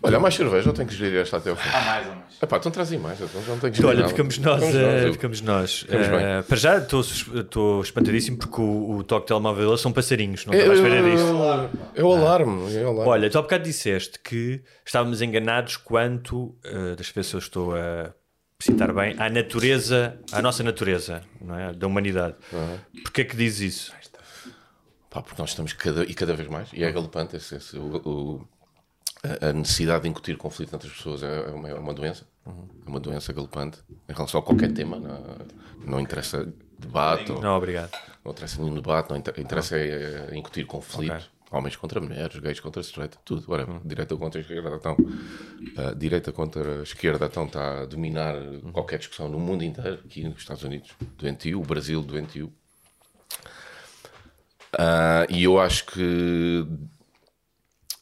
Olha, há mais cerveja, eu tenho que gerir esta até o fim. Há mais ou mais. Epá, então trazem mais, então não tenho que Então, gerir olha, nada. ficamos nós. Ficamos eh, eu- ficamos nós. Ficamos bem. Eh, para já estou espantadíssimo porque o, o toque de telemóvel são passarinhos, não estava à espera disso. é o alarme, é o alarme. Olha, tu há bocado disseste que estávamos enganados quanto, uh, deixa eu ver se eu estou a citar bem, à natureza, à nossa natureza, não é? Da humanidade. Porquê é que dizes isso? Pá, porque nós estamos cada, e cada vez mais, e é galopante esse, esse- o- o- a- a necessidade de incutir conflito entre as pessoas é é uma, é uma doença. É uma doença galopante em relação a qualquer tema. Não, não interessa debate, Não, obrigado. não interessa nenhum debate, não inter- interessa é, é incutir conflito. Ok. Homens contra mulheres, gays contra straight, tudo. Ora, direita contra esquerda, então. a direita contra a esquerda, então, está a dominar qualquer discussão no mundo inteiro, aqui nos Estados Unidos, doentio, o Brasil, doentio. Ah, e eu acho que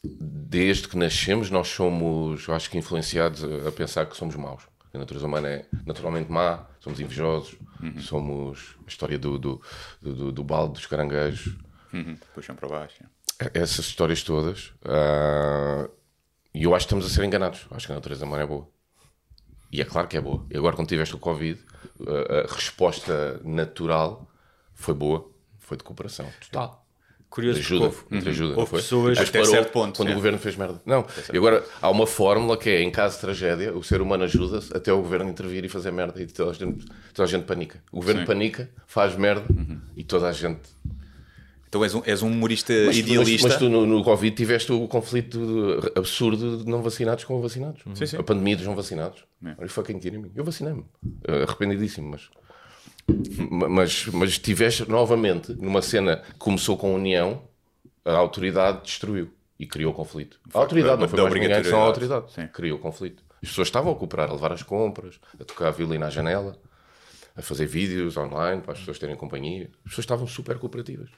desde que nascemos nós somos, eu acho que influenciados a, pensar que somos maus. A natureza humana é naturalmente má, somos invejosos, somos a história do, do, do, do- balde dos caranguejos, Uhum. Puxam para baixo. essas histórias todas. ah, e eu acho que estamos a ser enganados. Acho que a natureza humana é boa. E é claro que é boa. E agora, quando tiveste o Covid, a, a resposta natural foi boa, foi de cooperação total. Curioso ajuda, houve, ajuda, houve pessoas Até parou certo ponto, Quando sim. o governo fez merda. Não, e agora há uma fórmula que é em caso de tragédia, o ser humano ajuda-se até o governo intervir e fazer merda e toda a gente, toda a gente panica. O governo Sim. panica, faz merda e toda a gente. Então és um, és um humorista Mas, idealista. mas, mas tu no, no Covid tiveste o conflito absurdo de não vacinados com vacinados. Sim, sim. A pandemia dos não vacinados. É. Are you fucking kidding me? Eu vacinei-me. Arrependidíssimo, mas. Mas, mas tiveste novamente numa cena que começou com a união, a autoridade destruiu e criou conflito. A autoridade da- não foi da mais ninguém, só a autoridade. Sim. Criou conflito. As pessoas estavam a cooperar, a levar as compras, a tocar a violina à janela, a fazer vídeos online para as pessoas terem companhia. As pessoas estavam super cooperativas.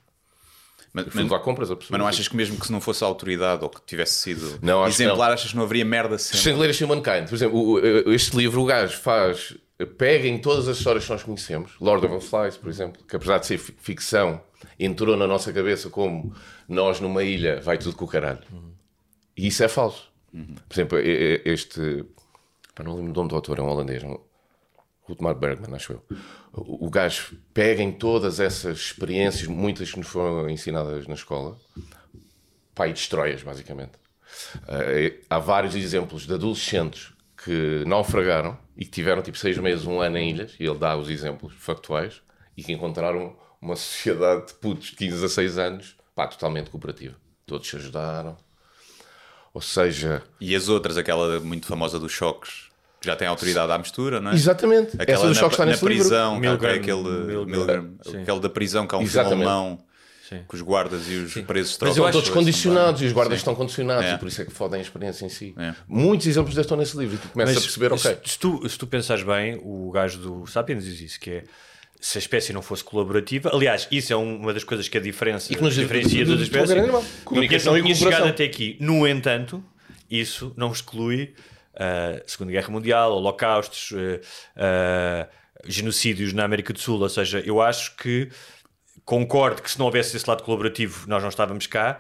mas, fui levar compras a pessoas. mas não achas que mesmo que se não fosse a autoridade ou que tivesse sido Não, exemplar, não. achas que não haveria merda sempre? Chandelier Humankind, por exemplo, o- este livro o gajo faz, pega em todas as histórias que nós conhecemos, Lord of the Flies, por exemplo, que apesar de ser fi- ficção, entrou na nossa cabeça como nós numa ilha vai tudo com o caralho. E isso é falso. Por exemplo, este. Pá, não lembro o nome do autor, é um holandês, um, Rutmar Bergman, acho eu. O, o gajo pega em todas essas experiências, muitas que nos foram ensinadas na escola, pá, e destrói-as, basicamente. Eh, há vários exemplos de adolescentes que naufragaram e que tiveram tipo seis meses, um ano em ilhas, e ele dá os exemplos factuais, e que encontraram uma sociedade de putos de 15 a 6 anos, pá, totalmente cooperativa. Todos se ajudaram. Ou seja, E as outras, aquela muito famosa dos choques, que já tem autoridade à mistura, não é? Exatamente. Essa Aquela dos na, choques está na nesse livro. prisão, que é Milgram, aquele, Milgram, Milgram, aquele da prisão, que há um filme Exatamente. alemão, Sim. que os guardas e os presos Mas eu Estão acho- todos condicionados e os guardas Sim. estão condicionados É. e por isso é que fodem a experiência em si. É. Muitos exemplos destes estão nesse livro e tu começas a perceber, se, ok. se tu, se tu pensares bem, o gajo do Sapiens diz isso, que é se a espécie não fosse colaborativa, aliás, isso é um- uma das coisas que a diferença E que nos diferencia das espécies. Comunicação e chegado até aqui. No entanto, isso não exclui a Segunda Guerra Mundial, holocaustos, eh, eh, genocídios na América do Sul. Ou seja, eu acho que concordo que se não houvesse esse lado colaborativo nós não estávamos cá,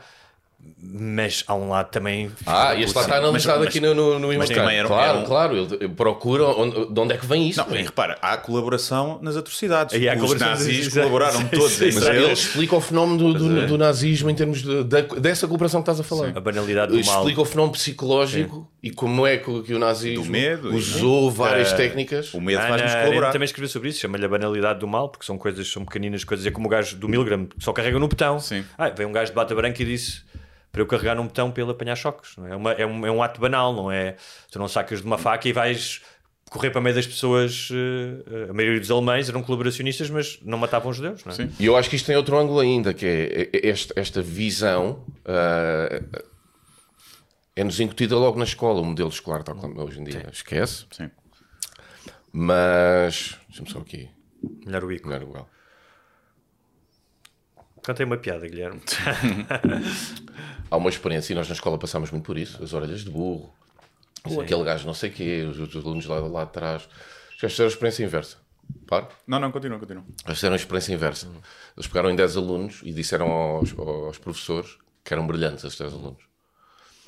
Mas há um lado também. Ah, e este lá está analisado mas- aqui no, no, no mas Imagine. também era- claro, era um- claro, ele procura onde, de onde é que vem isso. Não, e repara, há colaboração nas atrocidades. E há Os nazis Exato. colaboraram Sim, todos sim, Mas ele explica o fenómeno do, do, do nazismo em termos de, da- dessa cooperação que estás a falar. A banalidade do mal. Explica o fenómeno psicológico e como é que, que o nazismo Do medo usou várias Eh, técnicas. O medo faz-nos colaborar. também escreveu sobre isso, chama-lhe a banalidade do mal, porque são coisas, são pequeninas coisas. É como o gajo do Milgram, só carrega no botão. Sim. Ah, veio um gajo de bata branca e disse para eu carregar num botão para ele apanhar choques. Não é? É, uma- é um, é um ato banal, não é? Tu não sacas de uma faca e vais correr para meio das pessoas. eh, a maioria dos alemães eram colaboracionistas, mas não matavam judeus, não é? Sim. E eu acho que isto tem outro ângulo ainda, que é é- esta, esta visão ah, é-nos incutida logo na escola, o modelo escolar tal como é hoje em dia. Esquece. Sim. Mas. Deixa-me só aqui. Melhor o bico. Melhor igual. Contei uma piada, Guilherme. Há uma experiência, e nós na escola passámos muito por isso, as orelhas de burro, ou aquele gajo não sei o quê, os, os alunos lá, lá atrás. Já fizeram a experiência inversa. Para. Não, não, continua, continua. Eles fizeram a experiência inversa. Eles pegaram em 10 alunos e disseram aos, aos professores que eram brilhantes esses 10 alunos.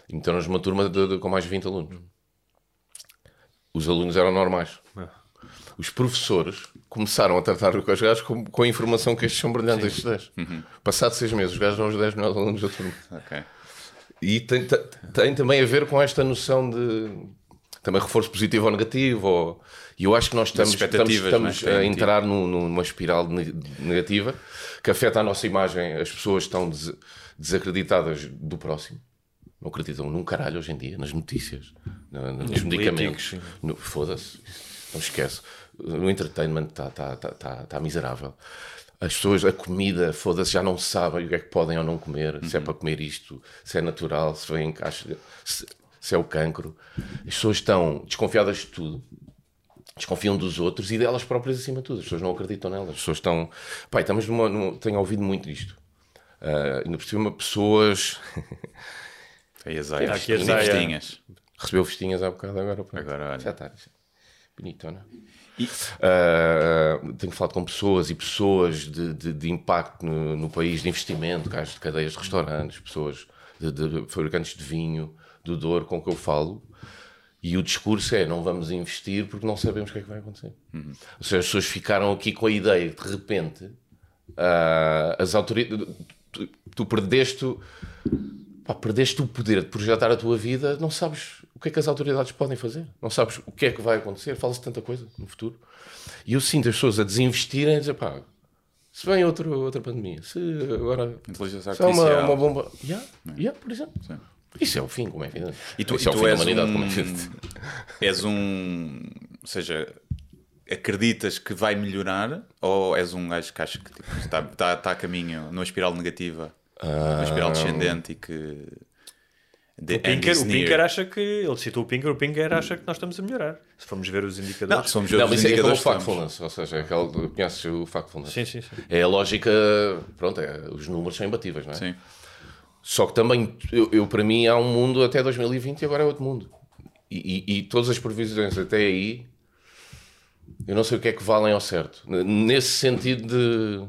E meteram-nos numa turma de- de- com mais de 20 alunos. Os alunos eram normais. Os professores começaram a tratar os gajos com, com a informação que estes são brilhantes, estes 10. Passados 6 meses, os gajos são os 10 melhores alunos da turma. Ok. E tem, tem- tem também a ver com esta noção de também reforço positivo ou negativo. Ou, e eu acho que nós estamos, estamos, expectativas, estamos é? a entrar num- numa espiral ne- negativa que afeta a nossa imagem. As pessoas estão des- desacreditadas do próximo. Não acreditam num caralho hoje em dia, nas notícias, nos Nos medicamentos. No- Foda-se, não esquece. No entertainment está tá, tá, tá, tá miserável. As pessoas, a comida, foda-se, já não sabem o que é que podem ou não comer, se é para comer isto, se é natural, se vem em caixa, se, se é o cancro. As pessoas estão desconfiadas de tudo, desconfiam dos outros e delas próprias acima de tudo. As pessoas não acreditam nelas. As pessoas estão. Pai, estamos numa. numa- tenho ouvido muito isto. Ah, ainda por cima, pessoas. Aí as aias. Aqui as vestinhas. Recebeu vestinhas há bocado, agora pronto. Agora, olha. Já está. Bonitona. Ah, tenho falado com pessoas e pessoas de, de- de impacto no, no país, de investimento, gajos de cadeias de restaurantes, pessoas de, de fabricantes de vinho, do Douro, com que eu falo. E o discurso é: não vamos investir porque não sabemos o que é que vai acontecer. Ou seja, as pessoas ficaram aqui com a ideia de, repente, ah, as autoridades. Tu, tu perdeste. O- Pá, perdeste o poder de projetar a tua vida, não sabes o que é que as autoridades podem fazer, não sabes o que é que vai acontecer, fala-se tanta coisa no futuro. E eu sinto as pessoas a desinvestirem, a dizer, pá, se vem outro, outra pandemia, se agora Inteligência há uma, artificial. uma bomba, yeah, yeah, por exemplo. Isso é o fim, como é evidente. E tu, Isso é e o tu fim da és, humanidade, um, como é evidente. és um. Ou seja, acreditas que vai melhorar ou és um gajo que acha que tipo, está, está, está a caminho numa espiral negativa, numa espiral descendente e que. de- O Pinker, o? Pinker acha que. Ele citou o Pinker, o Pinker acha que nós estamos a melhorar. Se formos ver os indicadores. Não, somos Não, os é indicadores estamos. factfulness, ou seja, é aquele, conheces o factfulness. Sim, sim, sim. É a lógica, pronto, é, os números são imbatíveis, não é? Sim. Só que também, eu, eu, para mim, há um mundo até 2020 e agora é outro mundo. E, e- e todas as previsões até aí, eu não sei o que é que valem ao certo. Nesse sentido de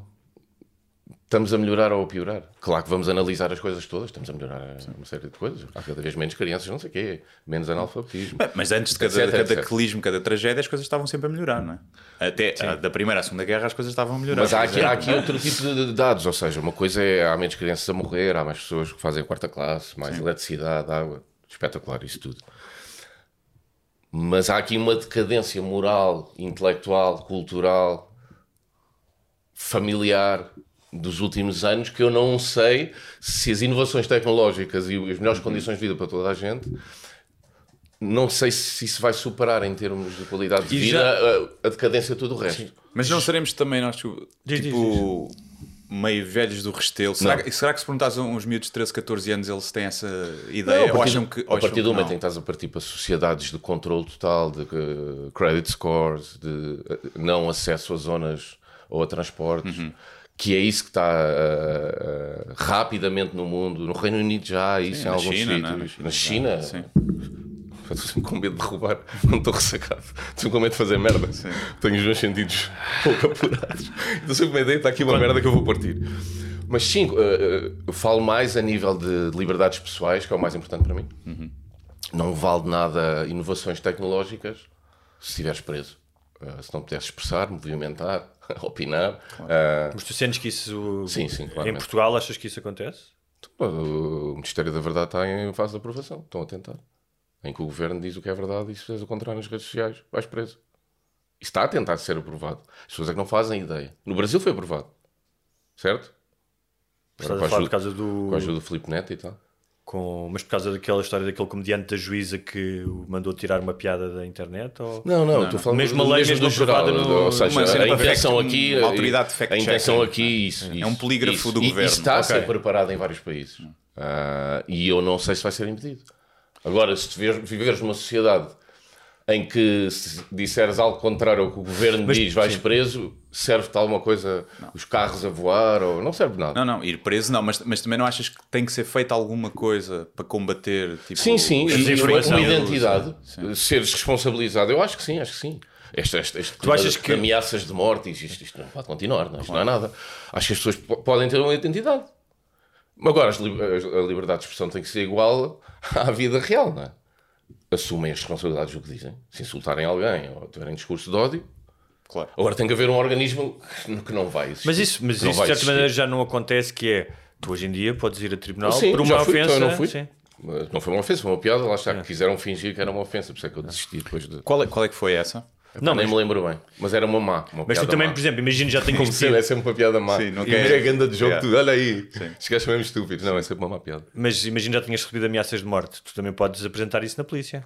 estamos a melhorar ou a piorar. Claro que vamos analisar as coisas todas, estamos a melhorar uma série de coisas. Há cada vez menos crianças, não sei o quê, menos analfabetismo. Bem, Mas antes de cada Etc, etc. cataclismo, cada tragédia, as coisas estavam sempre a melhorar, não é? Até ah, da Primeira à Segunda Guerra as coisas estavam a melhorar. Mas há aqui, há aqui outro tipo de de dados, ou seja, uma coisa é há menos crianças a morrer, há mais pessoas que fazem quarta classe, mais eletricidade, água, espetacular isso tudo. Mas há aqui uma decadência moral, intelectual, cultural, familiar dos últimos anos que eu não sei se as inovações tecnológicas e as melhores condições de vida para toda a gente não sei se isso vai superar em termos de qualidade de E vida já- a, a decadência de tudo o resto. Mas não seremos também nós, tipo, Diz, diz, meio velhos do restelo? Será, que- será que se perguntares a uns miúdos de 13, 14 anos eles têm essa ideia? Não, ou a partir, acham do- que. a ou acham partir do momento em que estás a partir para sociedades de controle total, de eh, credit scores, de eh, não acesso a zonas ou a transportes, Uhum. Que é isso que está eh, eh, rapidamente no mundo. No Reino Unido já há isso Sim, em na alguns China, sítios. não é? Na China, Sim. estou com medo de roubar, não estou ressacado. Estou com medo de fazer merda. Tenho os meus sentidos pouco apurados. Estou sempre com a ideia, está aqui uma merda que eu vou partir. Mas sim, uh, uh, eu falo mais a nível de liberdades pessoais, que é o mais importante para mim. Não vale nada inovações tecnológicas se estiveres preso. Uh, se não puderes expressar, movimentar, opinar. Uh, Mas tu sentes que isso. Sim, sim, Em. Portugal achas que isso acontece? O Ministério da Verdade está em fase de aprovação. Estão a tentar. Em que o governo diz o que é verdade e se fez o contrário nas redes sociais, vais preso. Isso está a tentar ser aprovado. As pessoas é que não fazem ideia. No Brasil foi aprovado. Certo? Com a ajuda- do. Com a ajuda do Filipe Neto e tal. Com- Mas por causa daquela história daquele comediante da juíza que o mandou tirar uma piada da internet? Ou... Não, não, estou falando Mesmo a do- lei, mesmo mesmo do geral. no- Ou seja, a intenção fact- aqui. uma autoridade de A fact-checking. intenção aqui, isso, É isso, um polígrafo isso. do E- governo. Isso está a Ok. ser preparado em vários países. Ah, e eu não sei se vai ser impedido. Agora, se viveres numa sociedade em que se disseres algo contrário ao que o governo Mas- diz, vais sim. preso, serve-te alguma coisa, os carros a voar, ou não serve nada. Não, não, ir preso não, mas, mas também não achas que tem que ser feita alguma coisa para combater? Tipo, Sim, sim, uma, identidade, Sim. seres responsabilizado, eu acho que sim, acho que sim. Este, este, este Tu achas de que- ameaças de morte, isto, isto não pode continuar, não, isto não é nada. Acho que as pessoas po- podem ter uma identidade. Agora, as li- a liberdade de expressão tem que ser igual à vida real, não é? Assumem as responsabilidades do que dizem. Se insultarem alguém ou tiverem discurso de ódio, Claro. agora tem que haver um organismo que que não vai existir. Mas isso, mas isso de certa existir. maneira já não acontece, que é tu hoje em dia podes ir a tribunal Sim, por uma já fui, ofensa. então eu não fui. sim. Mas Não foi uma ofensa, foi uma piada. Lá está, quiseram fingir que era uma ofensa, por isso é que eu desisti depois de. Qual é, qual é que foi essa? Não, nem mas- me lembro bem, mas era uma má. Uma Mas tu também, má. por exemplo, imagina já sempre, cometido. é sempre uma piada má. Sim, não e quer- é ganda de jogo, Yeah. tudo. Olha aí, Sim. os gajos são mesmo estúpidos. Não, é sempre uma má piada. Mas imagina já tinhas recebido ameaças de morte. Tu também podes apresentar isso na polícia.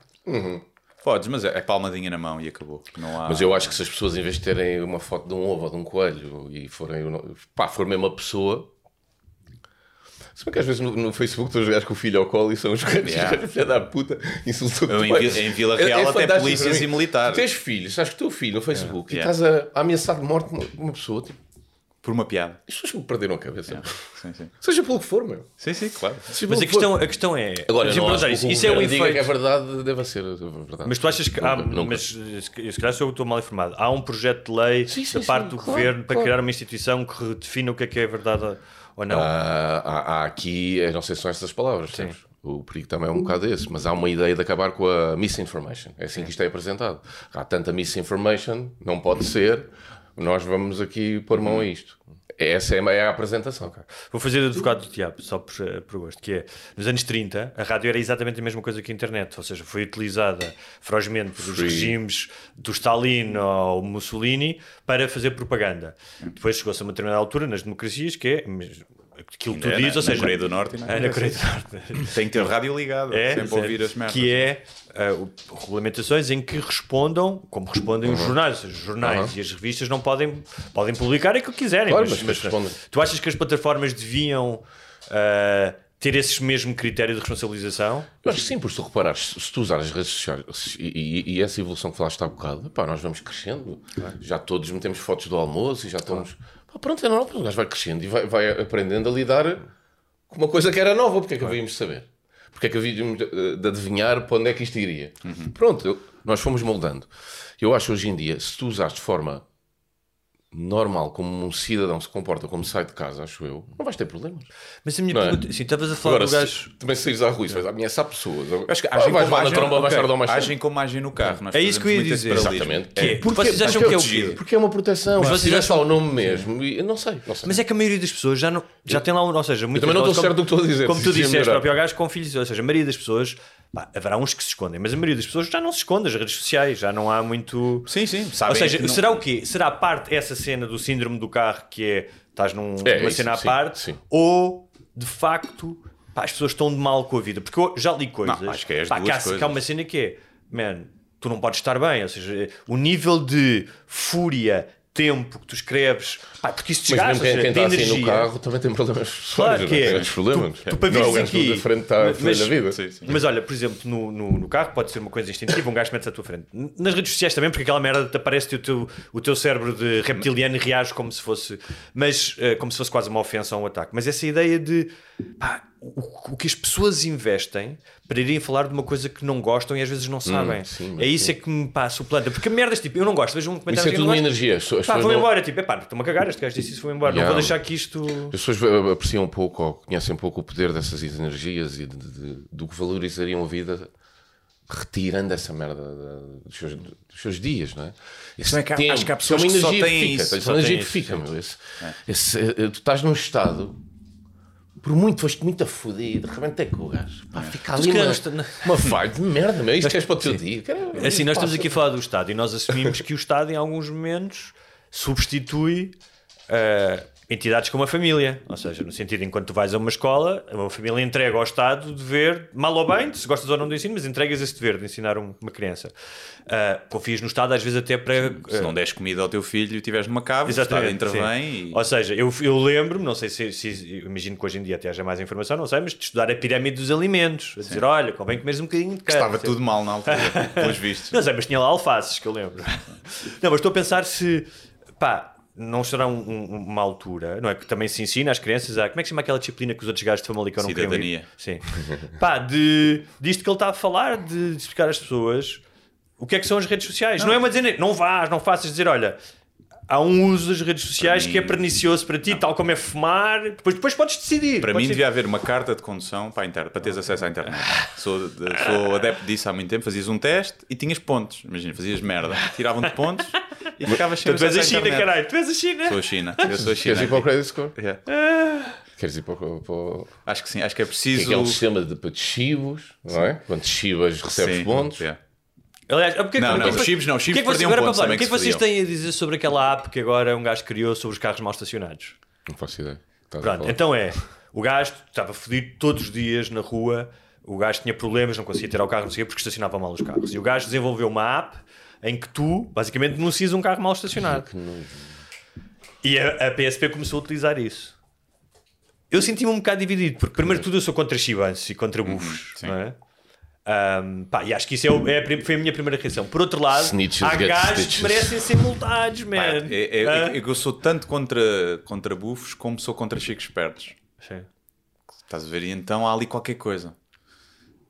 Podes, mas é, é palmadinha na mão e acabou. Não há... Mas eu acho que se as pessoas, em vez de terem uma foto de um ovo ou de um coelho e forem, pá, for mesmo uma pessoa. Se bem que às vezes no, no Facebook tu jogas com o filho ao colo e são os coelhos, Yeah. yeah. filha da puta, insultam Eu em Vi- em Vila Real até fantástico polícias para mim. e militares. Tu tens filhos, sabes que o teu filho no Facebook Yeah. e estás a, a ameaçar de morte uma, pessoa, tipo, Por uma piada. as pessoas me perderam a cabeça. Yeah. Sim, sim. Seja pelo que for, meu. Sim, sim, claro. Seja Mas a questão, a questão é. Agora, não acho isso. Isso é um diga que é efeito. verdade, deve ser verdade. Mas tu achas que há. Nunca, nunca. Mas eh, se calhar sou eu estou mal informado. Há um projeto de lei Sim, da parte do claro, governo para claro. criar uma instituição que redefina o que é que é verdade ou não. Ah, há, há aqui, eu não sei se são estas palavras, sabes? o perigo também é um bocado esse, mas há uma ideia de acabar com a misinformation. É assim que isto é apresentado. Há tanta misinformation, não pode ser, nós vamos aqui pôr mão a isto. Essa é a- é a apresentação. Vou fazer advogado do diabo, só por, eh, por gosto, que é, nos anos 30, a rádio era exatamente a mesma coisa que a internet, ou seja, foi utilizada ferozmente pelos Free. regimes do Stalin ou Mussolini para fazer propaganda. Depois chegou-se a uma determinada altura nas democracias, que é aquilo que tu É, dizes, ou seja... na Coreia do Norte, é? Na Coreia do Norte. Tem que ter rádio ligado. É, sempre certo. ouvir as merdas. que é o- regulamentações em que respondam, como respondem Uhum. os jornais, seja, os jornais e as revistas não podem, podem publicar aquilo que quiserem. Claro, mas, mas respondem. tu achas que as plataformas deviam eh, ter esse mesmo critério de responsabilização? Eu acho que sim, porque se tu reparares, se tu usar as redes sociais e, e- e essa evolução que falaste há bocado, pá, nós vamos crescendo. Já todos metemos fotos do almoço e já estamos. Pá, pronto, é normal, o gajo vai crescendo e vai, vai aprendendo a lidar com uma coisa que era nova. Porque é que havíamos de saber? Porque é que havíamos de, adivinhar para onde é que isto iria? Pronto, eu- nós fomos moldando. Eu acho hoje em dia, se tu usares de forma normal, como um cidadão se comporta como sai de casa, acho eu, não vais ter problemas. Mas a minha Não é? pergunta, sim, estavas a falar Agora, do se gajo. também saís à rua e vais ameaçar pessoas, Acho que Ah, agem vais levar na agem- tromba mais ok, tarde ou mais. Agem como agem no carro. Nós É isso que eu ia muito dizer. Exatamente. Que é? Porque- Vocês acham porque que é o quê? Porque é uma proteção. Mas Mas vocês se lá acham- o nome mesmo, e eu não sei. Não sei. Mas é que a maioria das pessoas já, não, já tem lá um. Ou seja, muitas também não estou certo do que estou a dizer, Como se tu disseste, próprio gajo com filhos. Ou seja, a maioria das pessoas. Pá, haverá uns que se escondem, mas a maioria das pessoas já não se esconde. As redes sociais já não há muito. Sim, sim. Sabem Ou seja, que não- será o quê? Será parte, essa cena do síndrome do carro que é estás num- É, numa isso, cena à sim, parte sim. ou de facto pá, as pessoas estão de mal com a vida? Porque eu já li coisas. Não, acho que é as pá, duas há, coisas. que há uma cena que é, man, tu não podes estar bem. Ou seja, o nível de fúria, tempo que tu escreves, pá, porque isso Mas desgasta, mesmo quem, quem está assim energia. no carro também tem problemas pessoais. Claro não que é? é. Tem problemas. Tu, tu para não aqui, da frente está mas- fazer a vida. Sim, sim. Mas olha, por exemplo, no, no, no carro pode ser uma coisa instintiva, um gajo mete-se à tua frente. Nas redes sociais também, porque aquela merda te aparece o teu, o teu cérebro de reptiliano reage como se fosse, mas eh, como se fosse quase uma ofensa ou um ataque. Mas essa ideia de pá, o, o que as pessoas investem para irem falar de uma coisa que não gostam e às vezes não sabem. sim, é isso é que me passa o planta. Porque merdas, tipo, eu não gosto, vejo um comentário. Isso é tudo não uma gosto, energia. As Pá, vou não- embora, tipo, é pá, estou-me a cagar, este gajo disse isso, vou embora. Não Yeah. vou deixar que isto. As pessoas apreciam um pouco ou conhecem um pouco o poder dessas energias e de- de- de- do que valorizariam a vida retirando essa merda da- dos seus, dos seus dias, não é? Esse Também que há- tempo, acho que há isso é pessoas que só energia têm fica, isso, só é têm energia que fica, meu. Esse, esse, eh, tu estás num estado, por muito foste muito a fodido, de repente é que o gajo pá, fica ali uma, não- uma vibe de merda, meu. Isto queres para o teu dia? Quero- Assim, nós estamos aqui a falar do Estado e nós assumimos que o Estado, em alguns momentos, substitui eh, entidades como a família. Ou seja, no sentido, enquanto tu vais a uma escola, uma família entrega ao Estado o dever, mal ou bem, se gostas ou não do ensino, mas entregas esse dever de ensinar um- uma criança. Eh, confias no Estado, às vezes até para. Se eh, não des comida ao teu filho e estiveres numa cave, o Estado intervém e. Ou seja, eu, eu lembro-me, não sei se, se- imagino que hoje em dia até haja mais informação, não sei, mas de estudar a pirâmide dos alimentos. A dizer, olha, convém comeres um bocadinho de carne. estava tudo mal na altura, pelos vistos. Não sei, mas tinha lá alfaces que eu lembro. não, mas estou a pensar se pá, não será um- um- uma altura, não é? Que também se ensina às crianças a como é que se chama aquela disciplina que os outros gajos de Famalicão não queriam Cidadania. ir? Sim. pá, de, disto que ele está a falar, de explicar às pessoas o que é que são as redes sociais. Não, é uma dizer, não vás, não faças dizer, olha. Há um uso das redes sociais Para que é mim- pernicioso para ti, tal como é fumar. Depois, depois podes decidir. Para Podes mim decidir. devia haver uma carta de condução para, a inter... para teres acesso à internet. Sou, sou adepto disso há muito tempo. Fazias um teste e tinhas pontos. Imagina, fazias merda. Tiravam-te pontos e ficavas sem Então, tu és a China, internet. caralho. Tu és a China. Sou a China. Eu sou a China. Queres ir para o credit score? Yeah. Queres ir para o... Para. Acho que sim, acho que é Que é preciso. aquele sistema de, de chibos, não é? Quando chibas recebes Sim, pontos. yeah. Aliás, porque, Não, não, porque- os chibos não, os é vocês, perdiam pontos também o que é que vocês têm a dizer sobre aquela app que agora um gajo criou sobre os carros mal estacionados? Não faço ideia. Estás Pronto, então é, o gajo estava fodido todos os dias na rua, o gajo tinha problemas, não conseguia tirar o carro, não sei porque estacionava mal os carros. E o gajo desenvolveu uma app em que tu, basicamente, denuncias um carro mal estacionado. E a, a PSP começou a utilizar isso. Eu senti-me um bocado dividido, porque primeiro de tudo eu sou contra chibanços e contra bufos, sim. não é? Ahm, pá, e acho que isso é, o- é a foi a minha primeira reação. Por outro lado, Snitches há gajos que merecem ser multados, man. Pá, é, é- Ah. é que eu sou tanto contra, contra bufos como sou contra chicos espertos. Sim. Estás a ver? E então há ali qualquer coisa.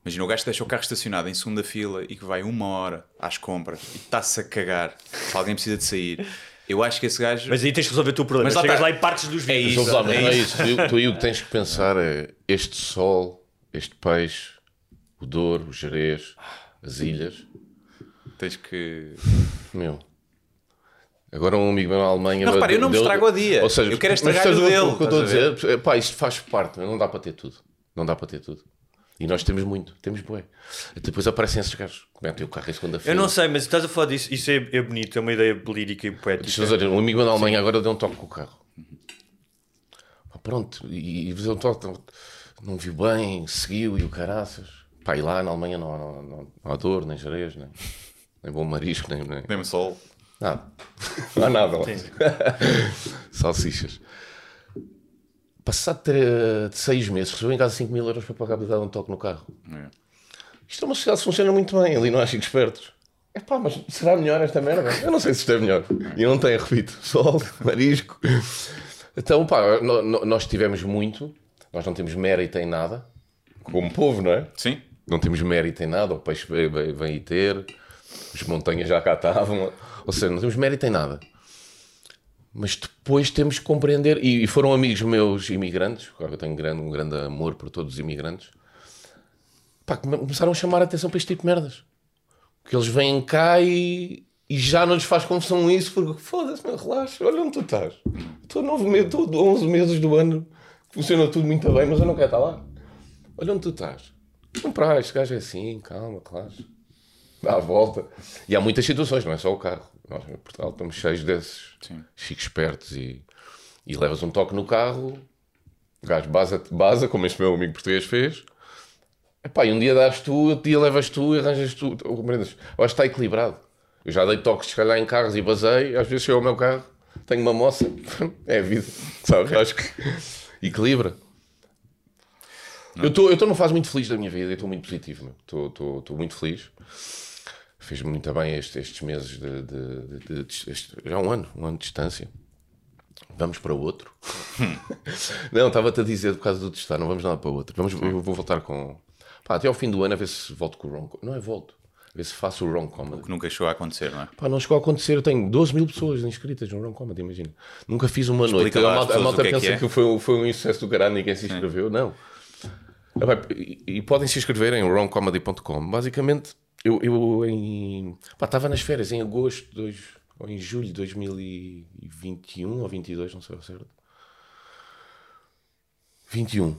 Imagina, o gajo deixa o carro estacionado em segunda fila e que vai uma hora às compras e está-se a cagar se alguém precisa de sair. Eu acho que esse gajo. Mas aí tens que resolver o teu problema. Mas lá Chegas está. lá e partes dos É vídeos. É é isso. isso. Tu, tu aí o que tens que pensar é este sol, este peixe, o Douro, o Jerez, as ilhas. Tens que. Meu. Agora um amigo meu na Alemanha. Não, repara, eu não me estrago o dia. Ou seja, Eu quero estragar o a dele, O que eu estou a a dizer, pá, isto faz parte, não dá para ter tudo. Não dá para ter tudo. E nós temos muito, temos bué. Depois aparecem esses gajos metem o carro em segunda feira Eu não sei, mas estás a falar disso. Isso é, é bonito, é uma ideia lírica e poética. Dizer, um amigo meu na Alemanha agora deu um toque com o carro. Pá, pronto, e, e deu um toque, não, não viu bem, seguiu e o caraças. Pá, e lá na Alemanha não, há- não, não, não há dor, nem jerez, nem, nem bom marisco, nem, nem Mesmo sol. nada. Não há nada lá. Salsichas. Passado de seis meses, recebeu em casa 5 mil euros para pagar para dar um toque no carro. É. Isto é uma sociedade que funciona muito bem, ali não há chicos espertos. É pá, mas será melhor esta merda? Eu não sei se isto é melhor. E não tem, repito, sol, marisco. Então, pá, no- no- nós tivemos muito, nós não temos mérito em nada, como povo, não é? Sim. Não temos mérito em nada, o peixe vem, vem, aí ter, as montanhas já cá estavam, ou seja, não temos mérito em nada. Mas depois temos que compreender, e, e foram amigos meus imigrantes, claro que eu tenho um grande, um grande amor por todos os imigrantes, pá, come- começaram a chamar a atenção para este tipo de merdas. Que eles vêm cá e, e já não lhes faz confusão isso, porque foda-se, meu, relaxa, olha onde tu estás. Estou nove meses, estou 11 meses do ano, funciona tudo muito bem, mas eu não quero estar lá. Olha onde tu estás. Não para, este gajo é assim, calma, relaxa. Dá a volta. E há muitas situações, não é só o carro. Nós em Portugal estamos cheios desses Sim. chicos espertos e, e levas um toque no carro, o gajo baza, baza como este meu amigo português fez. Epá, e um dia dás tu, outro dia levas tu e arranjas tu. Compreendes? Eu acho que está equilibrado. Eu já dei toques, se calhar, em carros e basei. Às vezes chego ao meu carro, tenho uma moça. É a vida, sabe? Acho que equilibra. Eu estou eu estou numa fase muito feliz da minha vida, estou muito positivo. Estou- muito feliz. Fez-me muito bem este- estes meses de, de- de- de- este- já um ano, um ano de distância. Vamos para outro? não, estava-te a dizer por causa do testar, não vamos nada para outro. Vamos, eu vou voltar com. Pá, até ao fim do ano a ver se volto com o wrong. Não é volto. A ver se faço o wrong comedy. Que nunca chegou a acontecer, não é? Pá, não chegou a acontecer. Eu tenho 12 mil pessoas inscritas no wrong comedy, imagina. Nunca fiz uma noite. lá A malta, a malta o que é que pensa é. que, foi, foi um sucesso do caralho, ninguém se inscreveu. Não. E, podem se inscrever em wrongcomedy.com. Basicamente, eu, eu em. Estava nas férias em agosto, dois, ou em julho de 2021 ou 22, não sei ao certo. 21.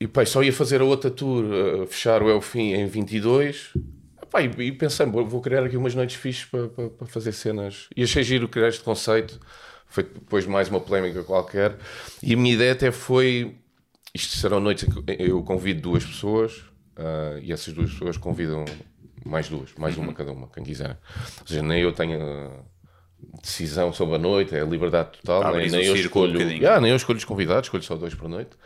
E pá, só ia fazer a outra tour, fechar o Elfim em 22. Pá, e, e pensei, vou, criar aqui umas noites fixes para, para, fazer cenas. E achei giro criar este conceito. Foi depois de mais uma polémica qualquer. E a minha ideia até foi. Isto serão noites em que eu convido duas pessoas ah, e essas duas pessoas convidam mais duas, mais uma cada uma, quem quiser. Ou seja, nem eu tenho ah, decisão sobre a noite, é liberdade total, nem, Abris nem eu um escolho. bocadinho. Ah, nem eu escolho os convidados, escolho só dois por noite.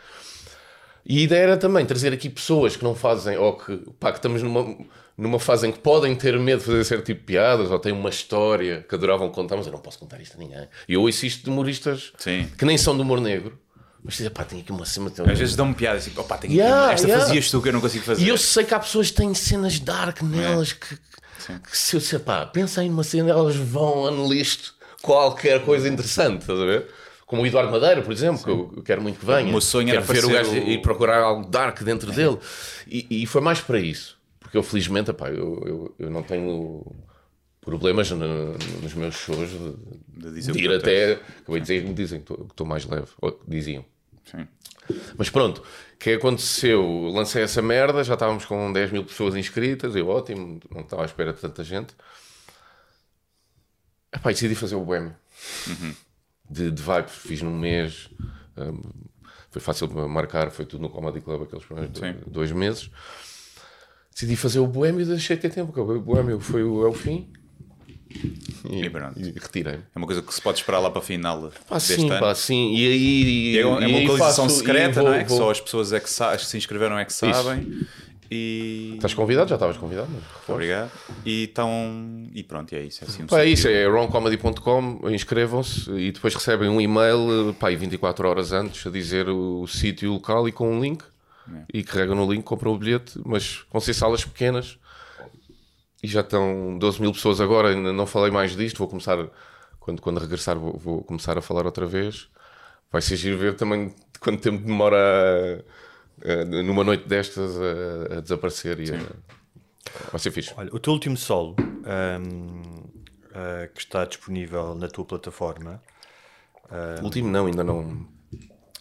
E a ideia era também trazer aqui pessoas que não fazem, ou que, pá, que estamos numa, numa fase em que podem ter medo de fazer certo tipo de piadas, ou têm uma história que adoravam contar, mas eu não posso contar isto a ninguém. E eu ouço isto de humoristas Sim. que nem são de humor negro, mas dizem, pá, tenho aqui uma cena. Às vezes dão-me piadas assim, opá, tenho Yeah, aqui, esta yeah. fazias tu que eu não consigo fazer. E eu sei que há pessoas que têm cenas dark nelas que, que se eu disser, pá, pensa aí numa cena, elas vão unleashed qualquer coisa interessante, estás a ver? Como o Eduardo Madeira, por exemplo, que eu, quero muito que venha. O meu sonho quero era ver o gajo o- e procurar algo dark dentro dele. E, e foi mais para isso. Porque eu, felizmente, epá, eu, eu, eu não tenho problemas no- nos meus shows de, De de ir até. Acabei de dizer que me dizem que estou- mais leve. Ou diziam. Sim. Mas pronto, o que aconteceu? Lancei essa merda, já estávamos com 10 mil pessoas inscritas, eu ótimo, não estava à espera de tanta gente. Epá, decidi fazer o Boêmio. De, de vibe, fiz num mês, hum, foi fácil de marcar, foi tudo no Comedy Club aqueles primeiros Sim. dois meses. Decidi fazer o Boêmio e deixei ter tempo, acabou o Boêmio, foi o, é o fim. E, E pronto. e retirei-me. É uma coisa que se pode esperar lá para a final Pá, deste sim, ano. pá, sim. E aí. E é, é uma localização secreta, vou- não é? Que vou- só as pessoas é que, que se inscreveram é que sabem. E... Estás convidado? Já estavas convidado? reforço. Obrigado. E, então, e pronto, é isso. É assim um Pá, é isso, é wrongcomedy.com, inscrevam-se e depois recebem um e-mail pá, aí 24 horas antes a dizer o, o sítio e o local e com um link e carregam no link, compram o bilhete, mas vão ser salas pequenas e já estão 12 mil pessoas agora, ainda não falei mais disto, vou começar, quando, quando regressar vou, vou começar a falar outra vez. Vai ser giro ver também quanto tempo demora a- a- numa noite destas a, a desaparecer e a- vai ser fixe. Olha, o teu último solo hum, ah, que está disponível na tua plataforma. O último não, ainda não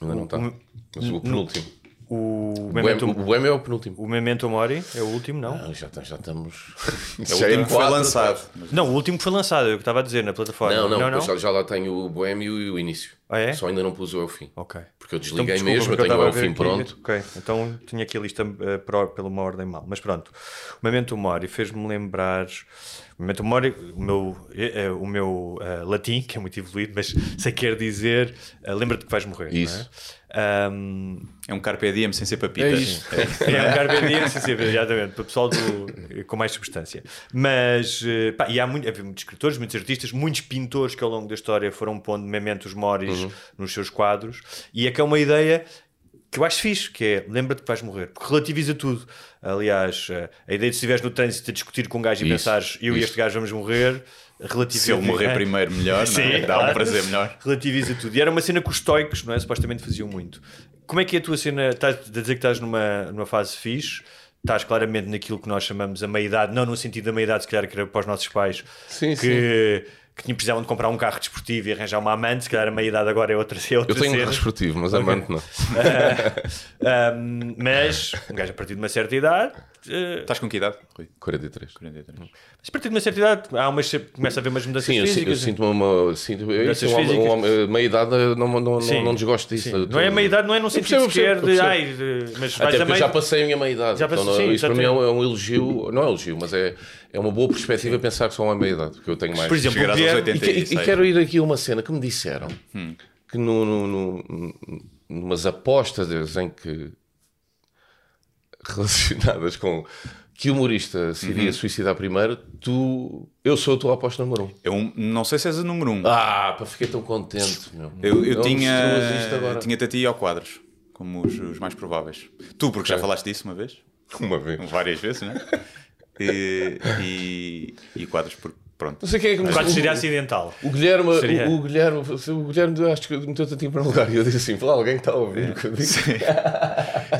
ainda não está. Mas o penúltimo. O O Memento, o Boêmio é o penúltimo. o Memento Mori é o último, não? Não, já, tá- já estamos. É o já último que foi lançado. Não, o último que foi lançado, é o que estava a dizer na plataforma. Não, não, não. depois Já, já lá tenho o Boêmio e o início. Ah, é? Só ainda não pus o Elfim. Ok. Porque eu Então, desliguei desculpa, mesmo, eu tenho o estava a ver Elfim aqui- pronto. Ok, então tinha aqui a lista pro- pela uma ordem mal. Mas pronto, o Memento Mori fez-me lembrar. O Memento Mori, o meu, eh, o meu eh, latim, que é muito evoluído, mas sei que quer dizer lembra-te que vais morrer. Isso. Não é? Ahm, É um carpe diem sem ser papita. É isso. é um carpe diem, sim, sim, exatamente, para o pessoal do- com mais substância. Mas, pá, e há muito, havia muitos escritores, muitos artistas, muitos pintores que ao longo da história foram pondo mementos moris nos seus quadros, e é que é uma ideia que eu acho fixe, que é lembra-te que vais morrer, porque relativiza tudo. Aliás, eh, a ideia de se estiveres no trânsito a discutir com um gajo e Isso, pensares eu e isso. este gajo vamos morrer, relativiza. Se ele morrer É. primeiro, melhor. não é? Sim, Dá um claro. prazer melhor. relativiza tudo. E era uma cena que os estoicos, não é? Supostamente faziam muito. Como é que é a tua cena? Estás a dizer que estás numa, numa fase fixe, estás claramente naquilo que nós chamamos a meia-idade, não no sentido da meia-idade, se calhar que era para os nossos pais Sim, que, que precisavam de comprar um carro desportivo e arranjar uma amante, se calhar a meia-idade agora é outra, é outra Eu tenho um carro esportivo, mas amante não. Ahm, mas um gajo a partir de uma certa idade. Eh, Estás com que idade? Rui? 43. 43. mas a partir de uma certa idade há umas, começa a haver umas mudanças Sim, eu, si- eu físicas. sinto-me uma. Sinto, eu, sou um homem- um físicas. homem- meia idade, não, não, não, Sim, não desgosto disso. sim. Eu Não é tô- meia idade, não é num Eu sentido percebo, sequer eu de ai, de- mas Até porque eu meio. já passei a minha meia idade. Já então, não- sim, isso para mim é um, é um elogio, não é um elogio, mas é, é uma boa perspectiva pensar que sou uma meia idade, porque eu tenho mais. Por exemplo, Chegarás aos Pierre- E, que- 86. e quero ir aqui a uma cena que me disseram Hum. que no, no, no, numas apostas em que relacionadas com que humorista se iria Uhum. suicidar primeiro, tu. Eu sou a tua aposta número um. Eu não sei se és o número um. Ah, pá, fiquei tão contente, meu. eu eu Não tinha, destruas isto agora. tinha-te a ti ao quadros, como os, os mais prováveis. Tu, porque já Ok. falaste disso uma vez, Uma vez. várias vezes, né? E, e, e quadros, porque pronto. Não sei quem é que me Quase seria acidental. O Guilherme, Seria. o, o Guilherme, o Guilherme, acho que meteu-te a ti para um lugar. E eu disse assim: fala, alguém que está a ouvir o que eu disse.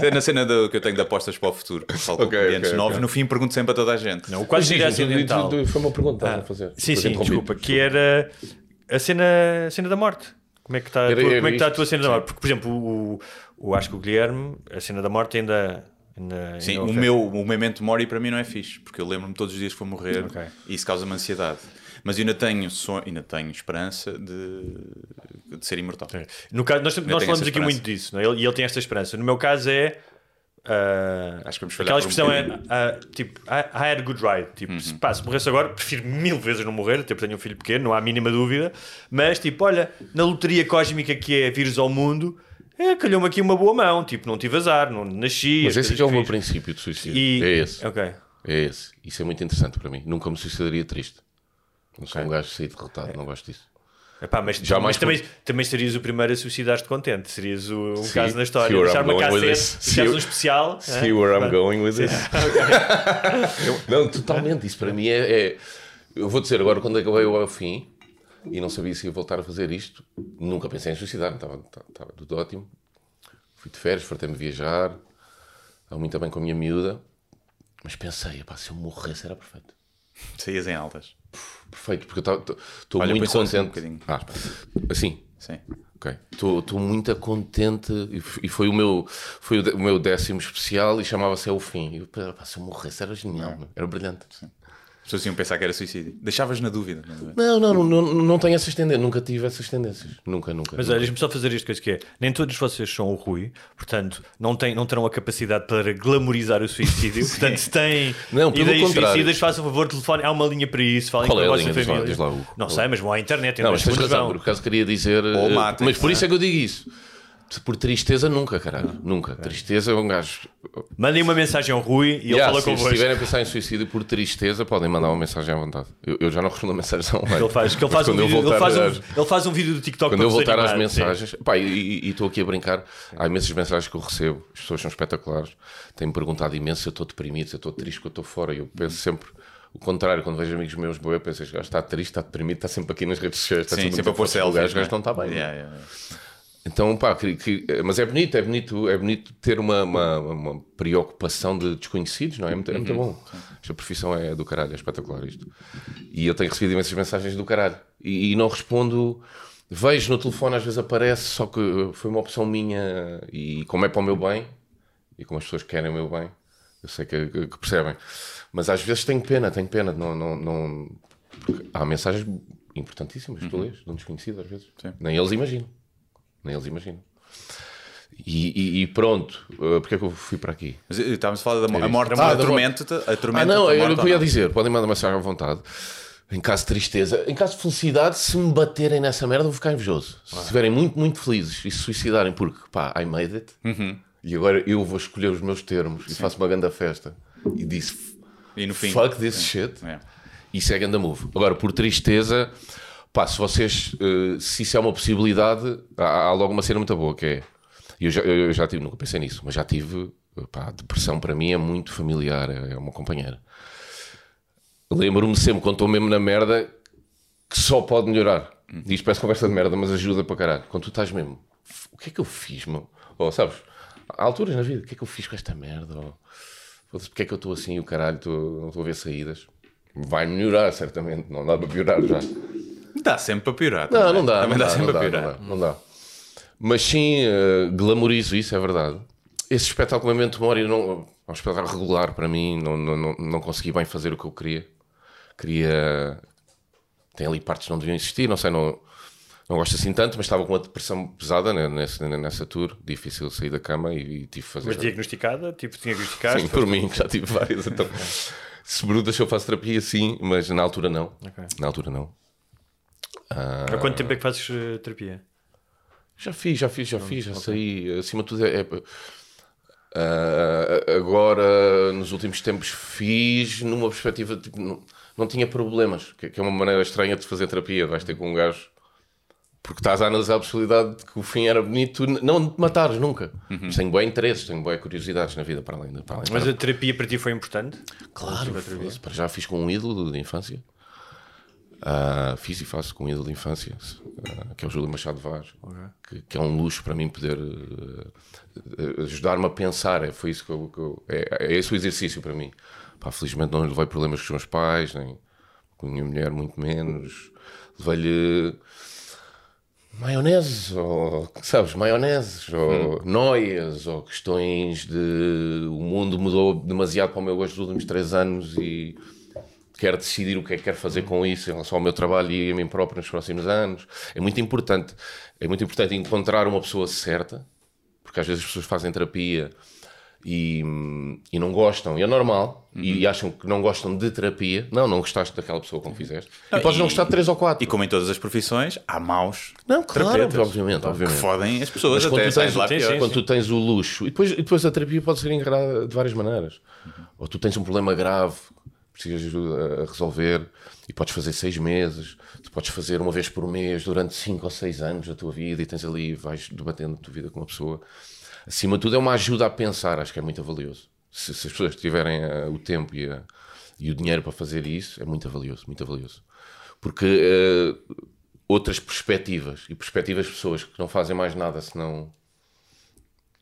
É na cena do, que eu tenho de apostas para o futuro, que falo com Ok, clientes ok, novos, ok. no fim pergunto sempre a toda a gente. Não, o quase seria acidental. tu- tu- Foi uma pergunta que estava a fazer. Ah, Sim, sim, desculpa, que era a cena, a cena da morte. Como é que está, a tua- como é que está a tua cena da morte? Porque, por exemplo, o, o, acho que o Guilherme, a cena da morte ainda. Ainda Sim, ainda o meu o memento mori para mim não é fixe, porque eu lembro-me todos os dias que vou morrer Ok. e isso causa-me ansiedade. Mas eu ainda tenho, sonho, ainda tenho esperança de, de ser imortal. No caso, nós, nós falamos aqui muito disso, é? Ele- e ele tem esta esperança. No meu caso é. ah, Acho que vamos aquela por um expressão é ah, tipo, I, I had a good ride. Tipo, Uhum. se, pá, se morresse agora, prefiro mil vezes não morrer, até porque tenho um filho pequeno, não há a mínima dúvida. Mas, tipo, olha, na loteria cósmica que é vires ao mundo, é, calhou-me aqui uma boa mão. Tipo, não tive azar, não nasci. Mas as esse é que é o meu princípio de suicídio. E- É esse. É esse. Isso é muito interessante para mim. Nunca me suicidaria triste. Não sou um gajo de sair derrotado, não gosto disso. Epá, mas Jamais mas também, também serias o primeiro a suicidar-te contente. Serias o, um See- caso na história. Deixar uma cassete, um especial. See é? where I'm going with this. não, totalmente. Isso para mim é, é- Eu vou dizer agora, quando acabei o ao fim e não sabia se ia voltar a fazer isto, nunca pensei em suicidar. Estava, estava tudo ótimo. Fui de férias, fartei-me viajar. Estava muito bem com a minha miúda. Mas pensei, epá, se eu morresse era perfeito. Saías em altas. Perfeito, porque eu estou Olha, muito põe só assim um contente. ah, assim. Sim. Ok. Estou muito contente e e foi o meu, foi o, meu décimo especial e chamava-se É o Fim. E eu, se eu morresse era genial, meu. era brilhante. As pessoas iam pensar que era suicídio. Deixavas na dúvida. não é? Não, não, não, não, tenho essas tendências, nunca tive essas tendências. Nunca, nunca. Mas olha, deixa-me só fazer isto que é. Nem todos vocês são o Rui, portanto, não, têm, não terão a capacidade para glamorizar o suicídio. portanto, se têm Não, pelo ideias contrário. suicidas, façam favor, telefone. Há uma linha para isso. Falem Qual com é a linha? Diz lá, diz lá, não sei, mas vão à internet. Não, mas tens razão, vão. por acaso queria dizer. Ou mas por não isso é? é que eu digo isso. Por tristeza, nunca, caralho. Nunca. Tristeza é um gajo. Mandem uma mensagem ao Rui e ele Yeah, fala se, convosco. estiverem a pensar em suicídio por tristeza, podem mandar uma mensagem à vontade. Eu, eu já não respondo a mensagens online. Ele faz, que ele, Mas faz um quando eu vídeo, ele, voltar faz um, ele faz um vídeo do TikTok Quando para eu vos voltar às animar, sim. mensagens, pá, e- e e estou aqui a brincar, há imensas mensagens que eu recebo, as pessoas são espetaculares, têm-me perguntado imenso se eu estou deprimido, se eu estou triste, se eu estou fora, e eu penso sempre o contrário, quando vejo amigos meus, boa, eu penso, este gajo está triste, está deprimido, está sempre aqui nas redes sociais, está Sim, sempre, a pôr selfies. o gajo, o gajo né? não está bem. Yeah, yeah, yeah. Então, pá, que- que- mas é bonito, é bonito, é bonito ter uma, uma, uma preocupação de desconhecidos, não é? É muito, é muito bom. Esta profissão é do caralho, é espetacular isto. E eu tenho recebido imensas mensagens do caralho. E, e não respondo, vejo no telefone, às vezes aparece, só que foi uma opção minha e como é para o meu bem, e como as pessoas querem o meu bem, eu sei que, que- percebem. Mas às vezes tenho pena, tenho pena, não, não, não... há mensagens importantíssimas que tu lês, de um desconhecido às vezes. Nem eles imaginam. Nem eles imaginam. E, e- e pronto, uh, porque é que eu fui para aqui? Mas, eh, Estávamos a falar da a morte, Ah, a tormenta, a Ah, tormenta. não, a eu não ia não? dizer, podem mandar mensagem à vontade. Em caso de tristeza, em caso de felicidade, se me baterem nessa merda, eu vou ficar invejoso. Se estiverem muito, muito felizes e se suicidarem porque, pá, I made it, Uhum. e agora eu vou escolher os meus termos e faço uma grande festa e disse E no fim. fuck this shit, É. isso é grande move. Agora, por tristeza, pá, se vocês, eh, se isso é uma possibilidade, há, há logo uma cena muito boa que é. Eu já, eu já tive, nunca pensei nisso, mas já tive, pá, depressão para mim é muito familiar, é é uma companheira. Lembro-me sempre, quando estou mesmo na merda, que só pode melhorar. Diz, parece conversa de merda, mas ajuda para caralho. Quando tu estás mesmo, o que é que eu fiz, meu? Ou sabes, há alturas na vida, o que é que eu fiz com esta merda? Ou, foda-se, porque é que eu estou assim, o caralho, estou- não estou a ver saídas? Vai melhorar, certamente, não dá para piorar já. Dá sempre para piorar. Não, também. não dá. Também não dá, dá, sempre não para dá, piorar. Não dá, não dá. Mas sim, eh, glamorizo isso, é verdade. Esse espetáculo Memento Mori não, é um espetáculo regular para mim, não, não, não, não consegui bem fazer o que eu queria. Queria. Tem ali partes que não deviam existir, não sei, não, não gosto assim tanto, mas estava com uma depressão pesada né, nessa, nessa tour, difícil sair da cama e, e tive que fazer. Mas diagnosticada, tipo, diagnosticaste. Sim, por mim, já tive várias. Então, se perguntas se eu faço terapia, sim, mas na altura não. Ok. Na altura não. Há quanto tempo é que fazes eh, terapia? Já fiz, já fiz, já fiz, já saí. Acima de tudo, é, é- Uh, agora, nos últimos tempos, fiz numa perspectiva tipo, não, não tinha problemas, que, que é uma maneira estranha de fazer terapia. Vais ter com um gajo porque estás a analisar a possibilidade de que o fim era bonito, não de te matares nunca. Uhum. Mas tenho bem interesses, tenho bem curiosidades na vida para além. Para além Mas para... a terapia para ti foi importante? Claro, para já fiz com um ídolo de infância. Uh, fiz e faço com um ídolo de infância, uh, que é o Júlio Machado Vaz, okay. que, que, é um luxo para mim poder uh, ajudar-me a pensar. É, foi isso que eu, que eu é, é, esse o exercício para mim. Pá, felizmente não levei problemas com os meus pais, nem com a minha mulher, muito menos. Levei-lhe maionese, ou sabes, maioneses, ou hum. noias, ou questões de o mundo mudou demasiado para o meu gosto nos últimos três anos e quero decidir o que é que quero fazer com isso em relação ao meu trabalho e a mim próprio nos próximos anos. É muito importante, é muito importante encontrar uma pessoa certa, porque às vezes as pessoas fazem terapia e, e não gostam, e é normal, uhum. e acham que não gostam de terapia. Não, não gostaste daquela pessoa como fizeste. Não, e podes não gostar de três ou quatro. E como em todas as profissões, há maus. Não, claro, obviamente, obviamente. Que fodem as pessoas Mas até quando, tu tens, lá pior, quando tu tens o luxo, e depois, e depois a terapia pode ser encarada de várias maneiras. Uhum. Ou tu tens um problema grave, precisas ajuda a resolver, e podes fazer seis meses, tu podes fazer uma vez por mês durante cinco ou seis anos da tua vida, e tens ali, vais debatendo a tua vida com uma pessoa acima de tudo, é uma ajuda a pensar, acho que é muito valioso. Se, se as pessoas tiverem uh, o tempo e, a, e, o dinheiro para fazer isso, é muito valioso, muito valioso. Porque uh, outras perspectivas, e perspectivas de pessoas que não fazem mais nada senão.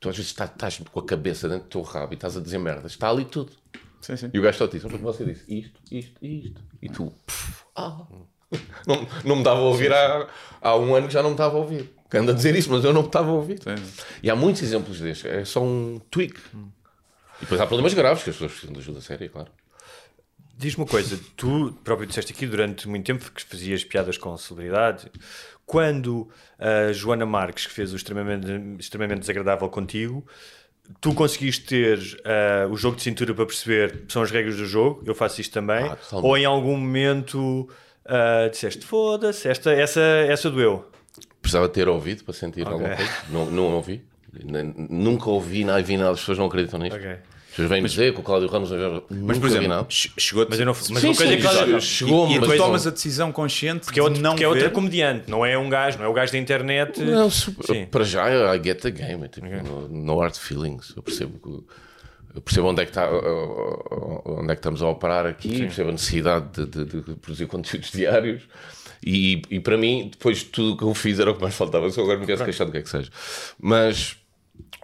Tu às vezes estás, estás com a cabeça dentro do teu rabo e estás a dizer merda, está ali tudo. Sim, sim. E o gajo só porque você disse isto, isto, isto. E tu, pff, ah. Não, não me dava a ouvir há, há um ano que já não me estava a ouvir que anda a dizer isso, mas eu não estava a ouvir. Sim. E há muitos exemplos destes. É só um tweak. Hum. E depois há problemas graves que as pessoas precisam de ajuda séria, claro. Diz-me uma coisa, tu próprio disseste aqui durante muito tempo que fazias piadas com celebridade. Quando a Joana Marques, que fez o extremamente, extremamente desagradável contigo, tu conseguiste ter uh, o jogo de cintura para perceber são as regras do jogo, eu faço isto também, ah, ou em algum momento uh, disseste foda-se, essa, essa, essa doeu precisava ter ouvido para sentir okay. alguma coisa. Não, não ouvi. Nunca ouvi nada, vi nada, as pessoas não acreditam nisto. Okay. Pessoas vêm dizer que o Cláudio Ramos mas, por exemplo, chegou mas eu não, mas sim, sim, sim, sim, chegou, e, e tu tomas a decisão consciente porque é, outro, não porque é outra comediante, não é um gajo, não é o gajo da internet. Não, para já, I get the game, é tipo, okay. no, no hard feelings. Eu percebo que eu percebo onde é que, está, onde é que estamos a operar aqui, Sim. percebo a necessidade de, de, de, produzir conteúdos diários. E, e para mim, depois de tudo o que eu fiz era o que mais faltava. Se eu agora me quero queixar do que é que seja. Mas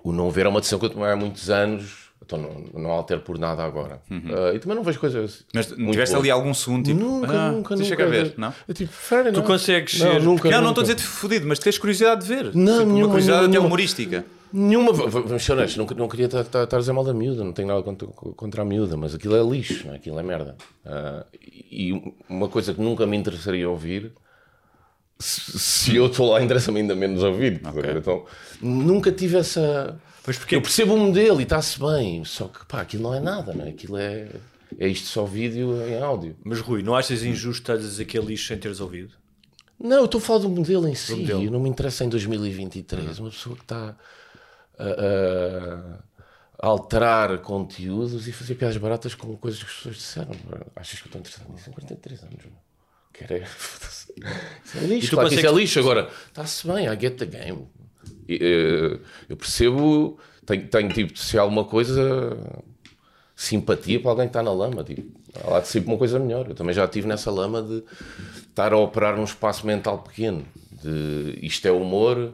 o não ver é uma decisão que eu tomei há muitos anos. Então não, não altero por nada agora. Uhum. Uh, e também não vejo coisas. Mas tiveste ali algum segundo tipo. Nunca, ah, nunca, nunca. ver, não? Eu, tipo, fair, tu não. consegues não, ser. Nunca, não, não estou a dizer-te fodido, mas tens curiosidade de ver. Não, tipo, nenhuma, uma curiosidade nenhuma, até humorística. Nenhuma, vamos ser honestos, não, não queria estar a dizer mal da miúda, não tenho nada contra, contra a miúda, mas aquilo é lixo, é? aquilo é merda. Uh, e uma coisa que nunca me interessaria ouvir, se, se eu estou lá, interessa-me ainda menos ouvir. Okay. Então, nunca tive essa. Pois porque... Eu percebo o modelo e está-se bem, só que pá, aquilo não é nada, não é? aquilo é, é isto só vídeo em áudio. Mas Rui, não achas injusto estar a dizer que é lixo sem teres ouvido? Não, eu estou a falar do modelo em si, modelo. não me interessa em 2023, uhum. uma pessoa que está a, a, alterar conteúdos e fazer piadas baratas com coisas que as pessoas disseram. Achas que eu estou interessado nisso? Em 43 anos. Quero é. Isso é lixo, claro isso é lixo. Agora, está-se bem, I get the game. Eh, eu percebo, tenho, tenho tipo, se há alguma coisa, simpatia para alguém que está na lama. Tipo, há lá de ser uma coisa melhor. Eu também já estive nessa lama de estar a operar num espaço mental pequeno. De isto é humor,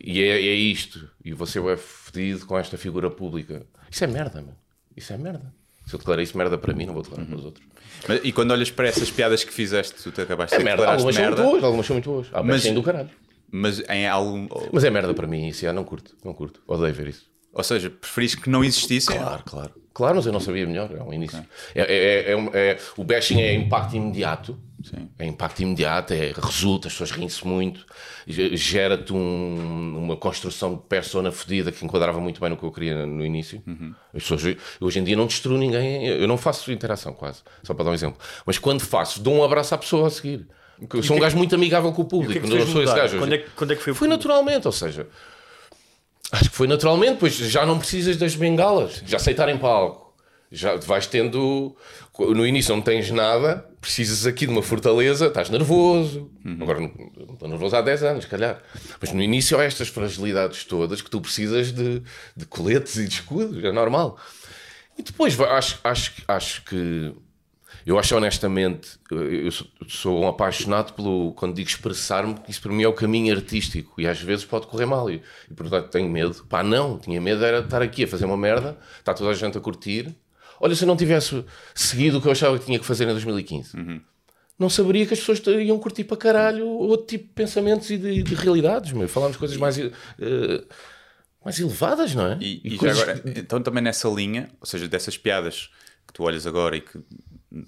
e é, é isto. E você é fedido com esta figura pública. Isso é merda, mano. Isso é merda. Se eu declarei isso merda para mim, não vou declarar uhum. para os outros. Mas, e quando olhas para essas piadas que fizeste, tu te acabaste é de merda. Algumas merda. são muito boas, algumas são muito boas. Há mas do caralho. Mas em algum. Mas é merda para mim, isso não curto. Não curto. Odeio ver isso. Ou seja, preferis que não existisse? Claro, claro. Claro, mas eu não sabia melhor. É um início. Okay. É, é, é, é, o bashing é impacto imediato. Sim. É impacto imediato, é, resulta, as pessoas riem-se muito, gera-te um, uma construção de persona fedida que enquadrava muito bem no que eu queria no início. Uhum. As pessoas, hoje em dia não destruo ninguém, eu não faço interação quase, só para dar um exemplo. Mas quando faço, dou um abraço à pessoa a seguir. Eu sou um gajo muito amigável com o público. Que é que não sou esse gajo. Quando é, quando é que foi? Foi naturalmente, ou seja, Acho que foi naturalmente, pois já não precisas das bengalas, já aceitarem palco. Já vais tendo. No início não tens nada, precisas aqui de uma fortaleza, estás nervoso. Agora não não estou nervoso há 10 anos, se calhar. Mas no início há estas fragilidades todas que tu precisas de, de coletes e de escudos, é normal. E depois acho, acho, acho que. Eu acho honestamente, eu sou, um apaixonado pelo. Quando digo expressar-me, que isso para mim é o caminho artístico e às vezes pode correr mal. E, e portanto tenho medo. Pá, não, tinha medo era de estar aqui a fazer uma merda, está toda a gente a curtir. Olha, se eu não tivesse seguido o que eu achava que tinha que fazer em 2015, não saberia que as pessoas iam curtir para caralho outro tipo de pensamentos e de, de realidades. Meu. Falámos coisas mais, eh, mais elevadas, não é? E, e já coisas- agora, então também nessa linha, ou seja, dessas piadas que tu olhas agora e que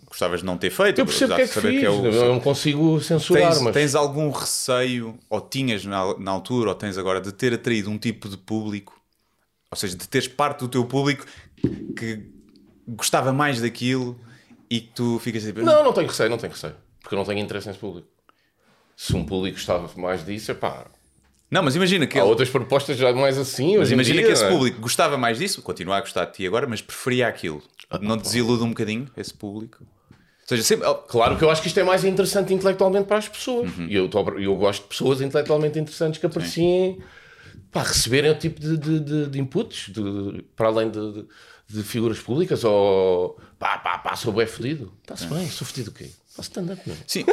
gostavas de não ter feito, Eu percebo o que é que apesar de fiz, saber eu não consigo censurar, tens, mas... tens algum receio, ou tinhas na, na altura, ou tens agora, de ter atraído um tipo de público, ou seja, de teres parte do teu público que gostava mais daquilo e que tu ficas tipo. Não, não tenho receio, não tenho receio. Porque eu não tenho interesse nesse público. Se um público gostava mais disso, é pá. Não, mas imagina que Há ele- outras propostas já mais assim. Mas imagina dia, que esse é? público gostava mais disso, continua a gostar de ti agora, mas preferia aquilo. Ah, não desilude um bocadinho esse público? Ou seja, sempre. Claro que eu acho que isto é mais interessante intelectualmente para as pessoas. Uhum. E eu, tô- eu gosto de pessoas intelectualmente interessantes que apreciem pá, receberem o tipo de, de, de- de inputs de- para além de, figuras públicas ou pá, pá, pá, sou bem fodido. Está-se bem, sou fodido o quê? Faço stand-up, não é? Sim,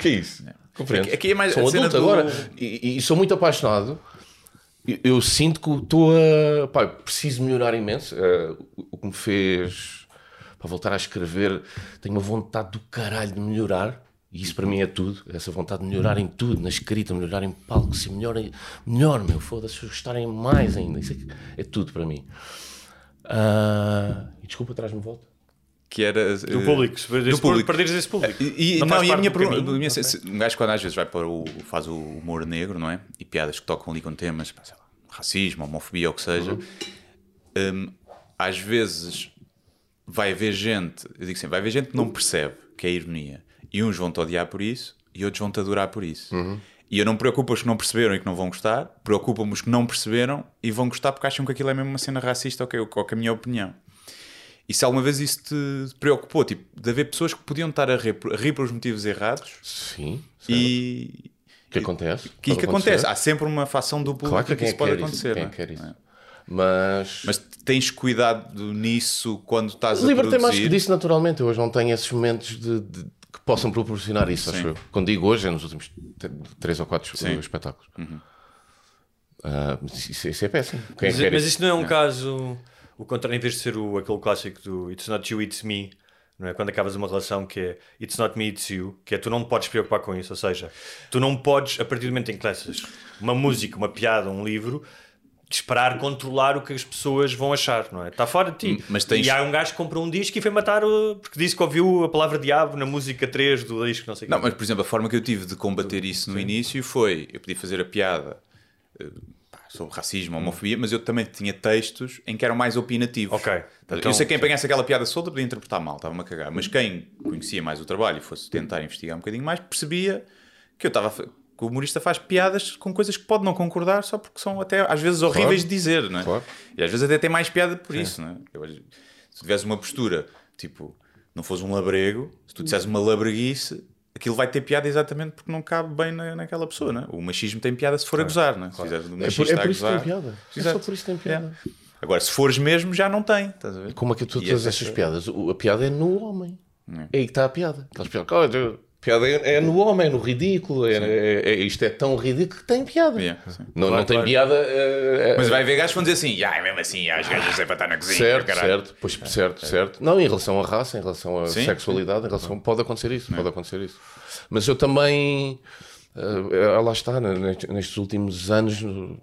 que é isso? Compreendo. Aqui é mais sou adulto do- agora e, e sou muito apaixonado. Eu, sinto que estou a. Pá, preciso melhorar imenso. Eh, o- que me fez para voltar a escrever, tenho uma vontade do caralho de melhorar. E isso para mim é tudo. Essa vontade de melhorar em tudo, na escrita, melhorar em palco, ser melhor, melhor meu, foda-se, gostarem mais ainda. Isso é, é tudo para mim. Ah, e desculpa, traz-me volta. Que era Do eh, público, se perderes- do público. perderes esse público. E, e- Não não, faz e a minha pergunta, caminho, minha- ok. se- um gajo quando às vezes vai para o faz o humor negro, não é? E piadas que tocam ali com temas, lá, racismo, homofobia, ou o que seja. Uhum. hum, às vezes vai haver gente, eu digo sempre, vai haver gente que não percebe que é ironia. E uns vão-te odiar por isso e outros vão-te adorar por isso. Uhum. E eu não me preocupo os que não perceberam e que não vão gostar, preocupa-me os que não perceberam e vão gostar porque acham que aquilo é mesmo uma cena racista ou que, ou que é a minha opinião. E se alguma vez isso te preocupou, tipo, de haver pessoas que podiam estar a rir, por- a rir pelos motivos errados Sim. e. O que acontece? Que, que acontece? acontecer. Há sempre uma facção do público Claro que que, isso é pode quer isso, acontecer. quem é? quer isso. Não é? Mas. Mas tens cuidado nisso quando estás a Libertei mais que produzir? disso naturalmente. Eu hoje não tenho esses momentos de, de- que possam proporcionar isso, Sim. acho eu. Quando digo hoje, é nos últimos três ou quatro Sim. espetáculos. Ah, isso, isso é péssimo. Quem é Mas, mas isso? isso não é um caso, o contrário, em vez de ser o, aquele clássico do It's not you, it's me, não é? quando acabas uma relação que é It's not me, it's you, que é tu não podes preocupar com isso, ou seja, tu não podes, a partir do momento em que lanças uma música, uma piada, um livro, esperar controlar o que as pessoas vão achar, não é? Está fora de ti. Mas tens- E há um gajo que comprou um disco e foi matar o... porque disse que ouviu a palavra diabo na música 3 do disco, não sei o Não, mas por exemplo, a forma que eu tive de combater isso no início foi: eu podia fazer a piada eh, sobre racismo, homofobia, mas eu também tinha textos em que eram mais opinativos. Ok. eu Então- sei que quem apanhasse aquela piada solta podia interpretar mal, estava-me a cagar. Mas quem conhecia mais o trabalho e fosse tentar investigar um bocadinho mais, percebia que eu estava. que o humorista faz piadas com coisas que pode não concordar só porque são até às vezes horríveis de dizer, não é? Claro. E às vezes até tem mais piada por isso, não é? Eu se tu tivesse uma postura, tipo, não fosse um labrego, se tu dissesse uma labreguice, aquilo vai ter piada exatamente porque não cabe bem na, naquela pessoa, não é? O machismo tem piada se for a gozar, não é? Se um É por, é por isso que tem piada. É só por isso que tem piada. É. Agora, se fores mesmo, já não tem? Como é que tu E todas essa- estas piadas? A piada é no homem. É aí que está a piada. Aquelas piadas, "Oh, a piada é, é no homem, é no ridículo. É, é- é- isto é tão ridículo que tem piada. Yeah, sim. não, não tem claro. piada. é- é- Mas vai haver gajos que vão dizer assim, ah, é mesmo assim, as gajas é para estar na cozinha, Certo, caralho." certo, pois, certo, certo. Não, em relação à raça, em relação à Sim, sexualidade, em relação pode acontecer isso, pode acontecer isso. Mas eu também, eh, lá está, né, nestes- últimos anos, eh,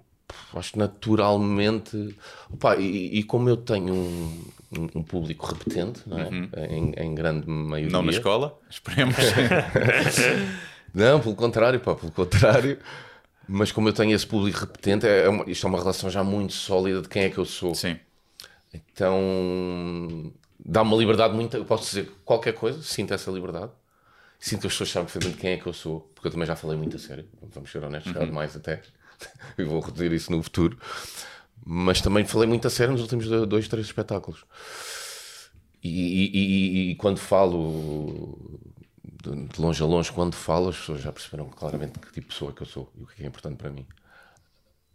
acho que naturalmente, opa, e, e como eu tenho um, um- público repetente, não é? em, em grande maioria. Não na escola, esperemos. Não, pelo contrário, pá, pelo contrário. Mas como eu tenho esse público repetente, é uma- isto é uma relação já muito sólida de quem é que eu sou. Sim. Então dá uma liberdade muito. Eu posso dizer qualquer coisa, sinto essa liberdade. Sinto que as pessoas sabem perfeitamente quem é que eu sou, porque eu também já falei muito a sério. Vamos ser honestos, já demais até. e vou reduzir isso no futuro. Mas também falei muito a sério nos últimos do- dois, três espetáculos. E, e- e- e quando falo de, de longe a longe, quando falo, as pessoas já perceberam claramente que tipo de pessoa que eu sou e o que é importante para mim.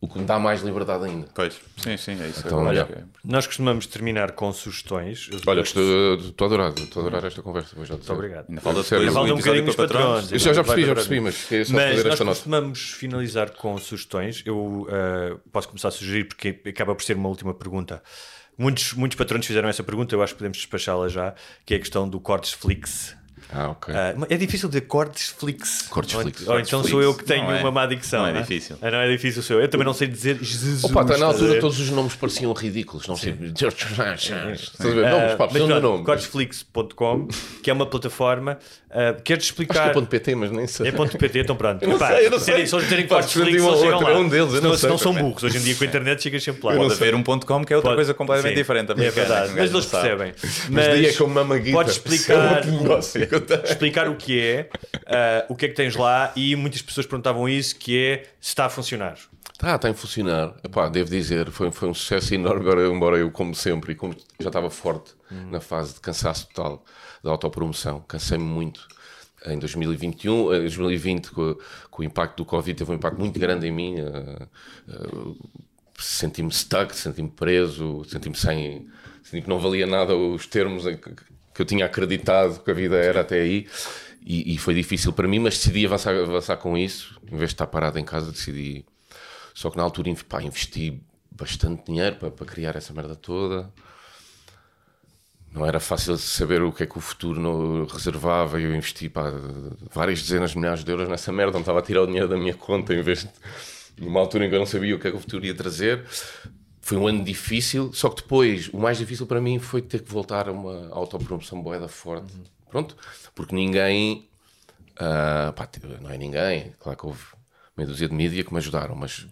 O que me dá mais liberdade ainda. Pois, sim, sim, é isso. Então, acho olha, é- Nós costumamos terminar com sugestões. Olha, estou, estou a adorar, estou a adorar esta conversa. Vou já dizer. Muito obrigado. Ainda falta Sério, depois Falta um bocadinho com os patrões. Eu já, já percebi, já percebi, mas queria só Mas fazer nós esta nota. costumamos finalizar com sugestões. Eu eh, posso começar a sugerir, porque acaba por ser uma última pergunta. Muitos, muitos patrões fizeram essa pergunta, eu acho que podemos despachá-la já, que é a questão do cortes flix. Ah, ok. Ah, é difícil dizer cortes flix. Cortes ou, flix. ou Cortes então flix. sou eu que tenho Não é. uma má dicção. Não é não difícil. Ah, não é difícil, sou eu. Eu também não sei dizer Jesus. Opa, está na altura todos os nomes pareciam ridículos. Não sei. Estás a ver? Ah, Nomes, pá, nome. Cortesflix.com, que é uma plataforma. Uh, queres Acho que explicar? é ponto .pt, mas nem sei. É ponto .pt, então pronto. Eu não Pá, sei, eu não se sei. terem- Se eles terem se um eles chegam lá. é um deles, eu não se não são também. burros. Hoje em dia com a internet chegas sempre lá. Pode haver um ponto .com que é outra Pode- coisa completamente sim, diferente. É verdade, mas eles percebem. Mas daí é é uma maguita. Podes é explicar, explicar o que é, ah, o que é que tens lá e muitas pessoas perguntavam isso, que é se está a funcionar. Tá, está a funcionar. Epá, devo dizer, foi, foi um sucesso enorme. Embora eu, como sempre, e como já estava forte na fase de cansaço total da autopromoção, cansei-me muito em 2021. Em 2020, com, com o impacto do Covid, teve um impacto muito grande em mim. eh, eh, senti-me stuck, senti-me preso, senti-me sem. Senti que não valia nada os termos que, eu tinha acreditado que a vida era até aí. E, e foi difícil para mim, mas decidi avançar, avançar com isso. Em vez de estar parado em casa, decidi. Só que na altura pá, investi bastante dinheiro para, para criar essa merda toda. Não era fácil saber o que é que o futuro reservava. e Eu investi pá, várias dezenas de milhares de euros nessa merda. Não estava a tirar o dinheiro da minha conta em vez de. numa altura em que eu não sabia o que é que o futuro ia trazer. Foi um ano difícil, só que depois o mais difícil para mim foi ter que voltar a uma autopromoção boeda forte. Pronto, porque ninguém, ah, pá, não é ninguém, claro que houve meia dúzia de mídia que me ajudaram, mas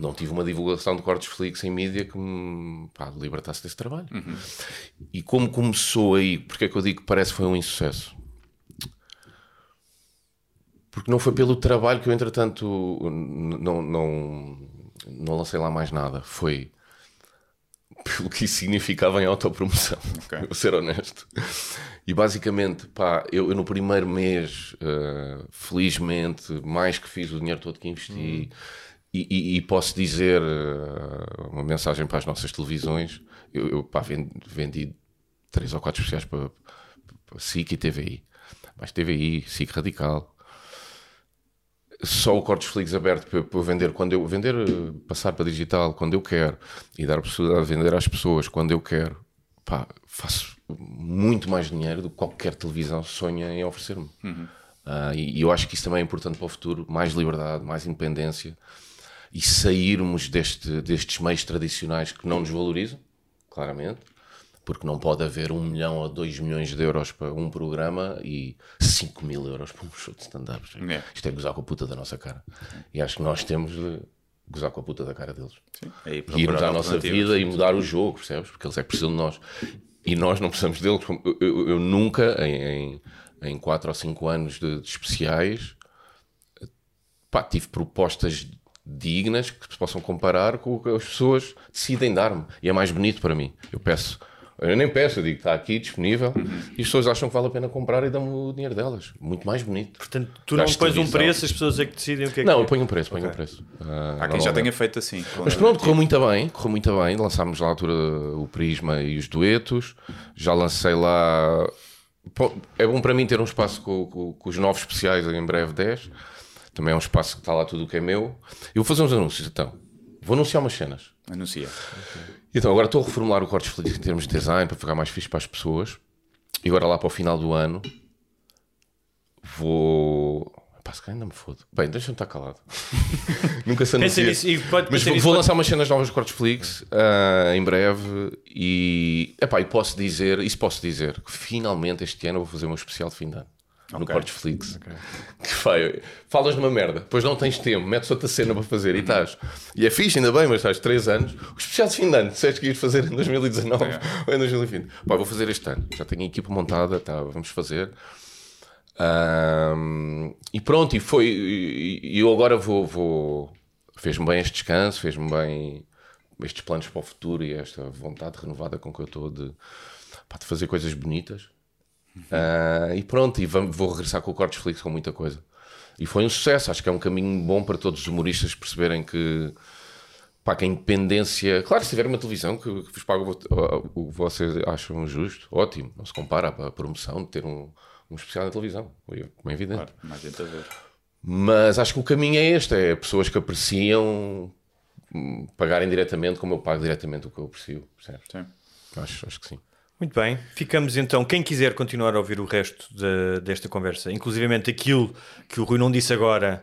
não tive uma divulgação de cortes Flix em mídia que me pá, libertasse desse trabalho. E como começou aí, porque é que eu digo que parece que foi um insucesso? Porque não foi pelo trabalho que eu, entretanto, não, não, não lancei lá mais nada. Foi pelo que isso significava em autopromoção. Vou ser honesto. E basicamente, pá, eu, eu no primeiro mês, eh, felizmente, mais que fiz o dinheiro todo que investi. E, e- e posso dizer eh, uma mensagem para as nossas televisões. Eu, eu pá, vendi, vendi três ou quatro especiais para, para SIC e TVI. Mais TVI, SIC Radical só o Cortes Flix aberto para, para vender quando eu vender, eh, passar para digital quando eu quero e dar a possibilidade de vender às pessoas quando eu quero, pá, faço muito mais dinheiro do que qualquer televisão sonha em oferecer-me. Ah, e, e eu acho que isso também é importante para o futuro: mais liberdade, mais independência e sairmos deste, destes meios tradicionais que não nos valorizam, claramente. Porque não pode haver um milhão ou dois milhões de euros para um programa e 5 mil euros para um show de stand-up. É. Isto é gozar com a puta da nossa cara. E acho que nós temos de gozar com a puta da cara deles. É, e e irmos à nossa vida e mudar o jogo, percebes? Porque eles é que precisam de nós. E nós não precisamos deles. Eu, eu- eu nunca, em, em, em quatro ou cinco anos de, de especiais, pá, tive propostas dignas que se possam comparar com o que as pessoas decidem dar-me. E é mais bonito para mim. Eu peço. Eu nem peço, eu digo, está aqui disponível e as pessoas acham que vale a pena comprar e dão-me o dinheiro delas. Muito mais bonito. Portanto, tu não Gasto pões um preço, as pessoas é que decidem o que é Não, que eu é. ponho um preço, ponho um preço. Ah, Há quem já tenha feito assim. Mas pronto, correu muito bem, correu muito bem. Lançámos lá na altura o Prisma e os duetos. Já lancei lá. Pô, É bom para mim ter um espaço com, com- com os novos especiais, em breve 10. Também é um espaço que está lá tudo o que é meu. Eu vou fazer uns anúncios então. Vou anunciar umas cenas. Anuncia. Então, agora estou a reformular o Cortes Felizes em termos de design para ficar mais fixe para as pessoas. E agora lá para o final do ano vou. Pá, se calhar ainda me fodo. Bem, deixa-me estar calado. Nunca se anuncia. nisso e pode Mas vou, vou pode- lançar umas cenas novas do Cortes Flix ah, em breve e, epá, e posso dizer, isso posso dizer, que finalmente este ano eu vou fazer um especial de fim de ano. No Ok. Cortes Flix. Que vai, falas de uma merda, depois não tens tempo, metes outra cena para fazer e estás. E é fixe, ainda bem, mas estás 3 anos. O especial de fim de ano, disseste que ias fazer em 2019 ou em 2020. Pá, vou fazer este ano. Já tenho a equipa montada, tá, vamos fazer. Ahm, e pronto, e foi. E, e eu agora vou. vou fez-me bem este descanso, fez-me bem estes planos para o futuro e esta vontade renovada com que eu estou de, pá, de fazer coisas bonitas. Ah, e pronto, e vou regressar com o Cortes Flix com muita coisa. E foi um sucesso, acho que é um caminho bom para todos os humoristas perceberem que, pá, que a independência. Claro, se tiver uma televisão que, que vos paga o, o que vocês acham justo, ótimo, não se compara à promoção de ter um, um especial na televisão, como é evidente. Claro, mais gente a ver. Mas acho que o caminho é este: é pessoas que apreciam hum, pagarem diretamente como eu pago diretamente o que eu aprecio. percebes? Sim. Acho, acho que sim. Muito bem, ficamos então. Quem quiser continuar a ouvir o resto de- desta conversa, inclusivamente aquilo que o Rui não disse agora,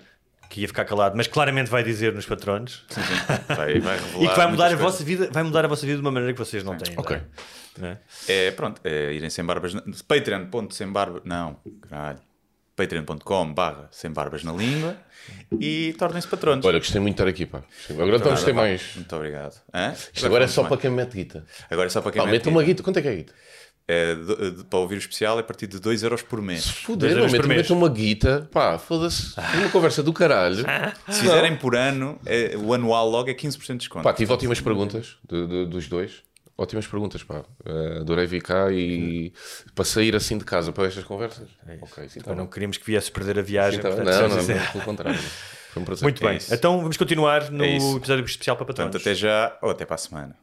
que ia ficar calado, mas claramente vai dizer nos patronos, Sim, sim. Vai, vai revelar e que vai mudar a vossa vida, vai mudar a vossa vida de uma maneira que vocês não têm. Ok. é? É, pronto, é irem sem barbas. na- Patreon.sem barba. Não, caralho. Patreon.com barra sem barbas na língua e tornem-se patronos. Olha, gostei muito de estar aqui, pá. Agora então gostei mais. Muito obrigado. Hã? Isto agora é só para quem mete guita. Agora é só para quem Pá, mete uma guita. Quanto é que é guita? É, de- de- para ouvir o especial é a partir de 2 euros por mês. Foder, euros mete, por mês. mete uma guita. Pá, foda-se. Uma conversa do caralho. Se fizerem por ano, é- o anual logo é 15% de desconto. Pá, tive ótimas perguntas de- de- dos dois. Ótimas perguntas, pá. Eh, adorei vir cá e para sair assim de casa para estas conversas. Ok, sim, tá Então não bom. queríamos que viesse perder a viagem. Sim, tá portanto, não, não, dizer- não, pelo contrário. Foi um prazer. Muito É bem, então vamos continuar no É episódio especial para patronos. Portanto, até já ou até para a semana.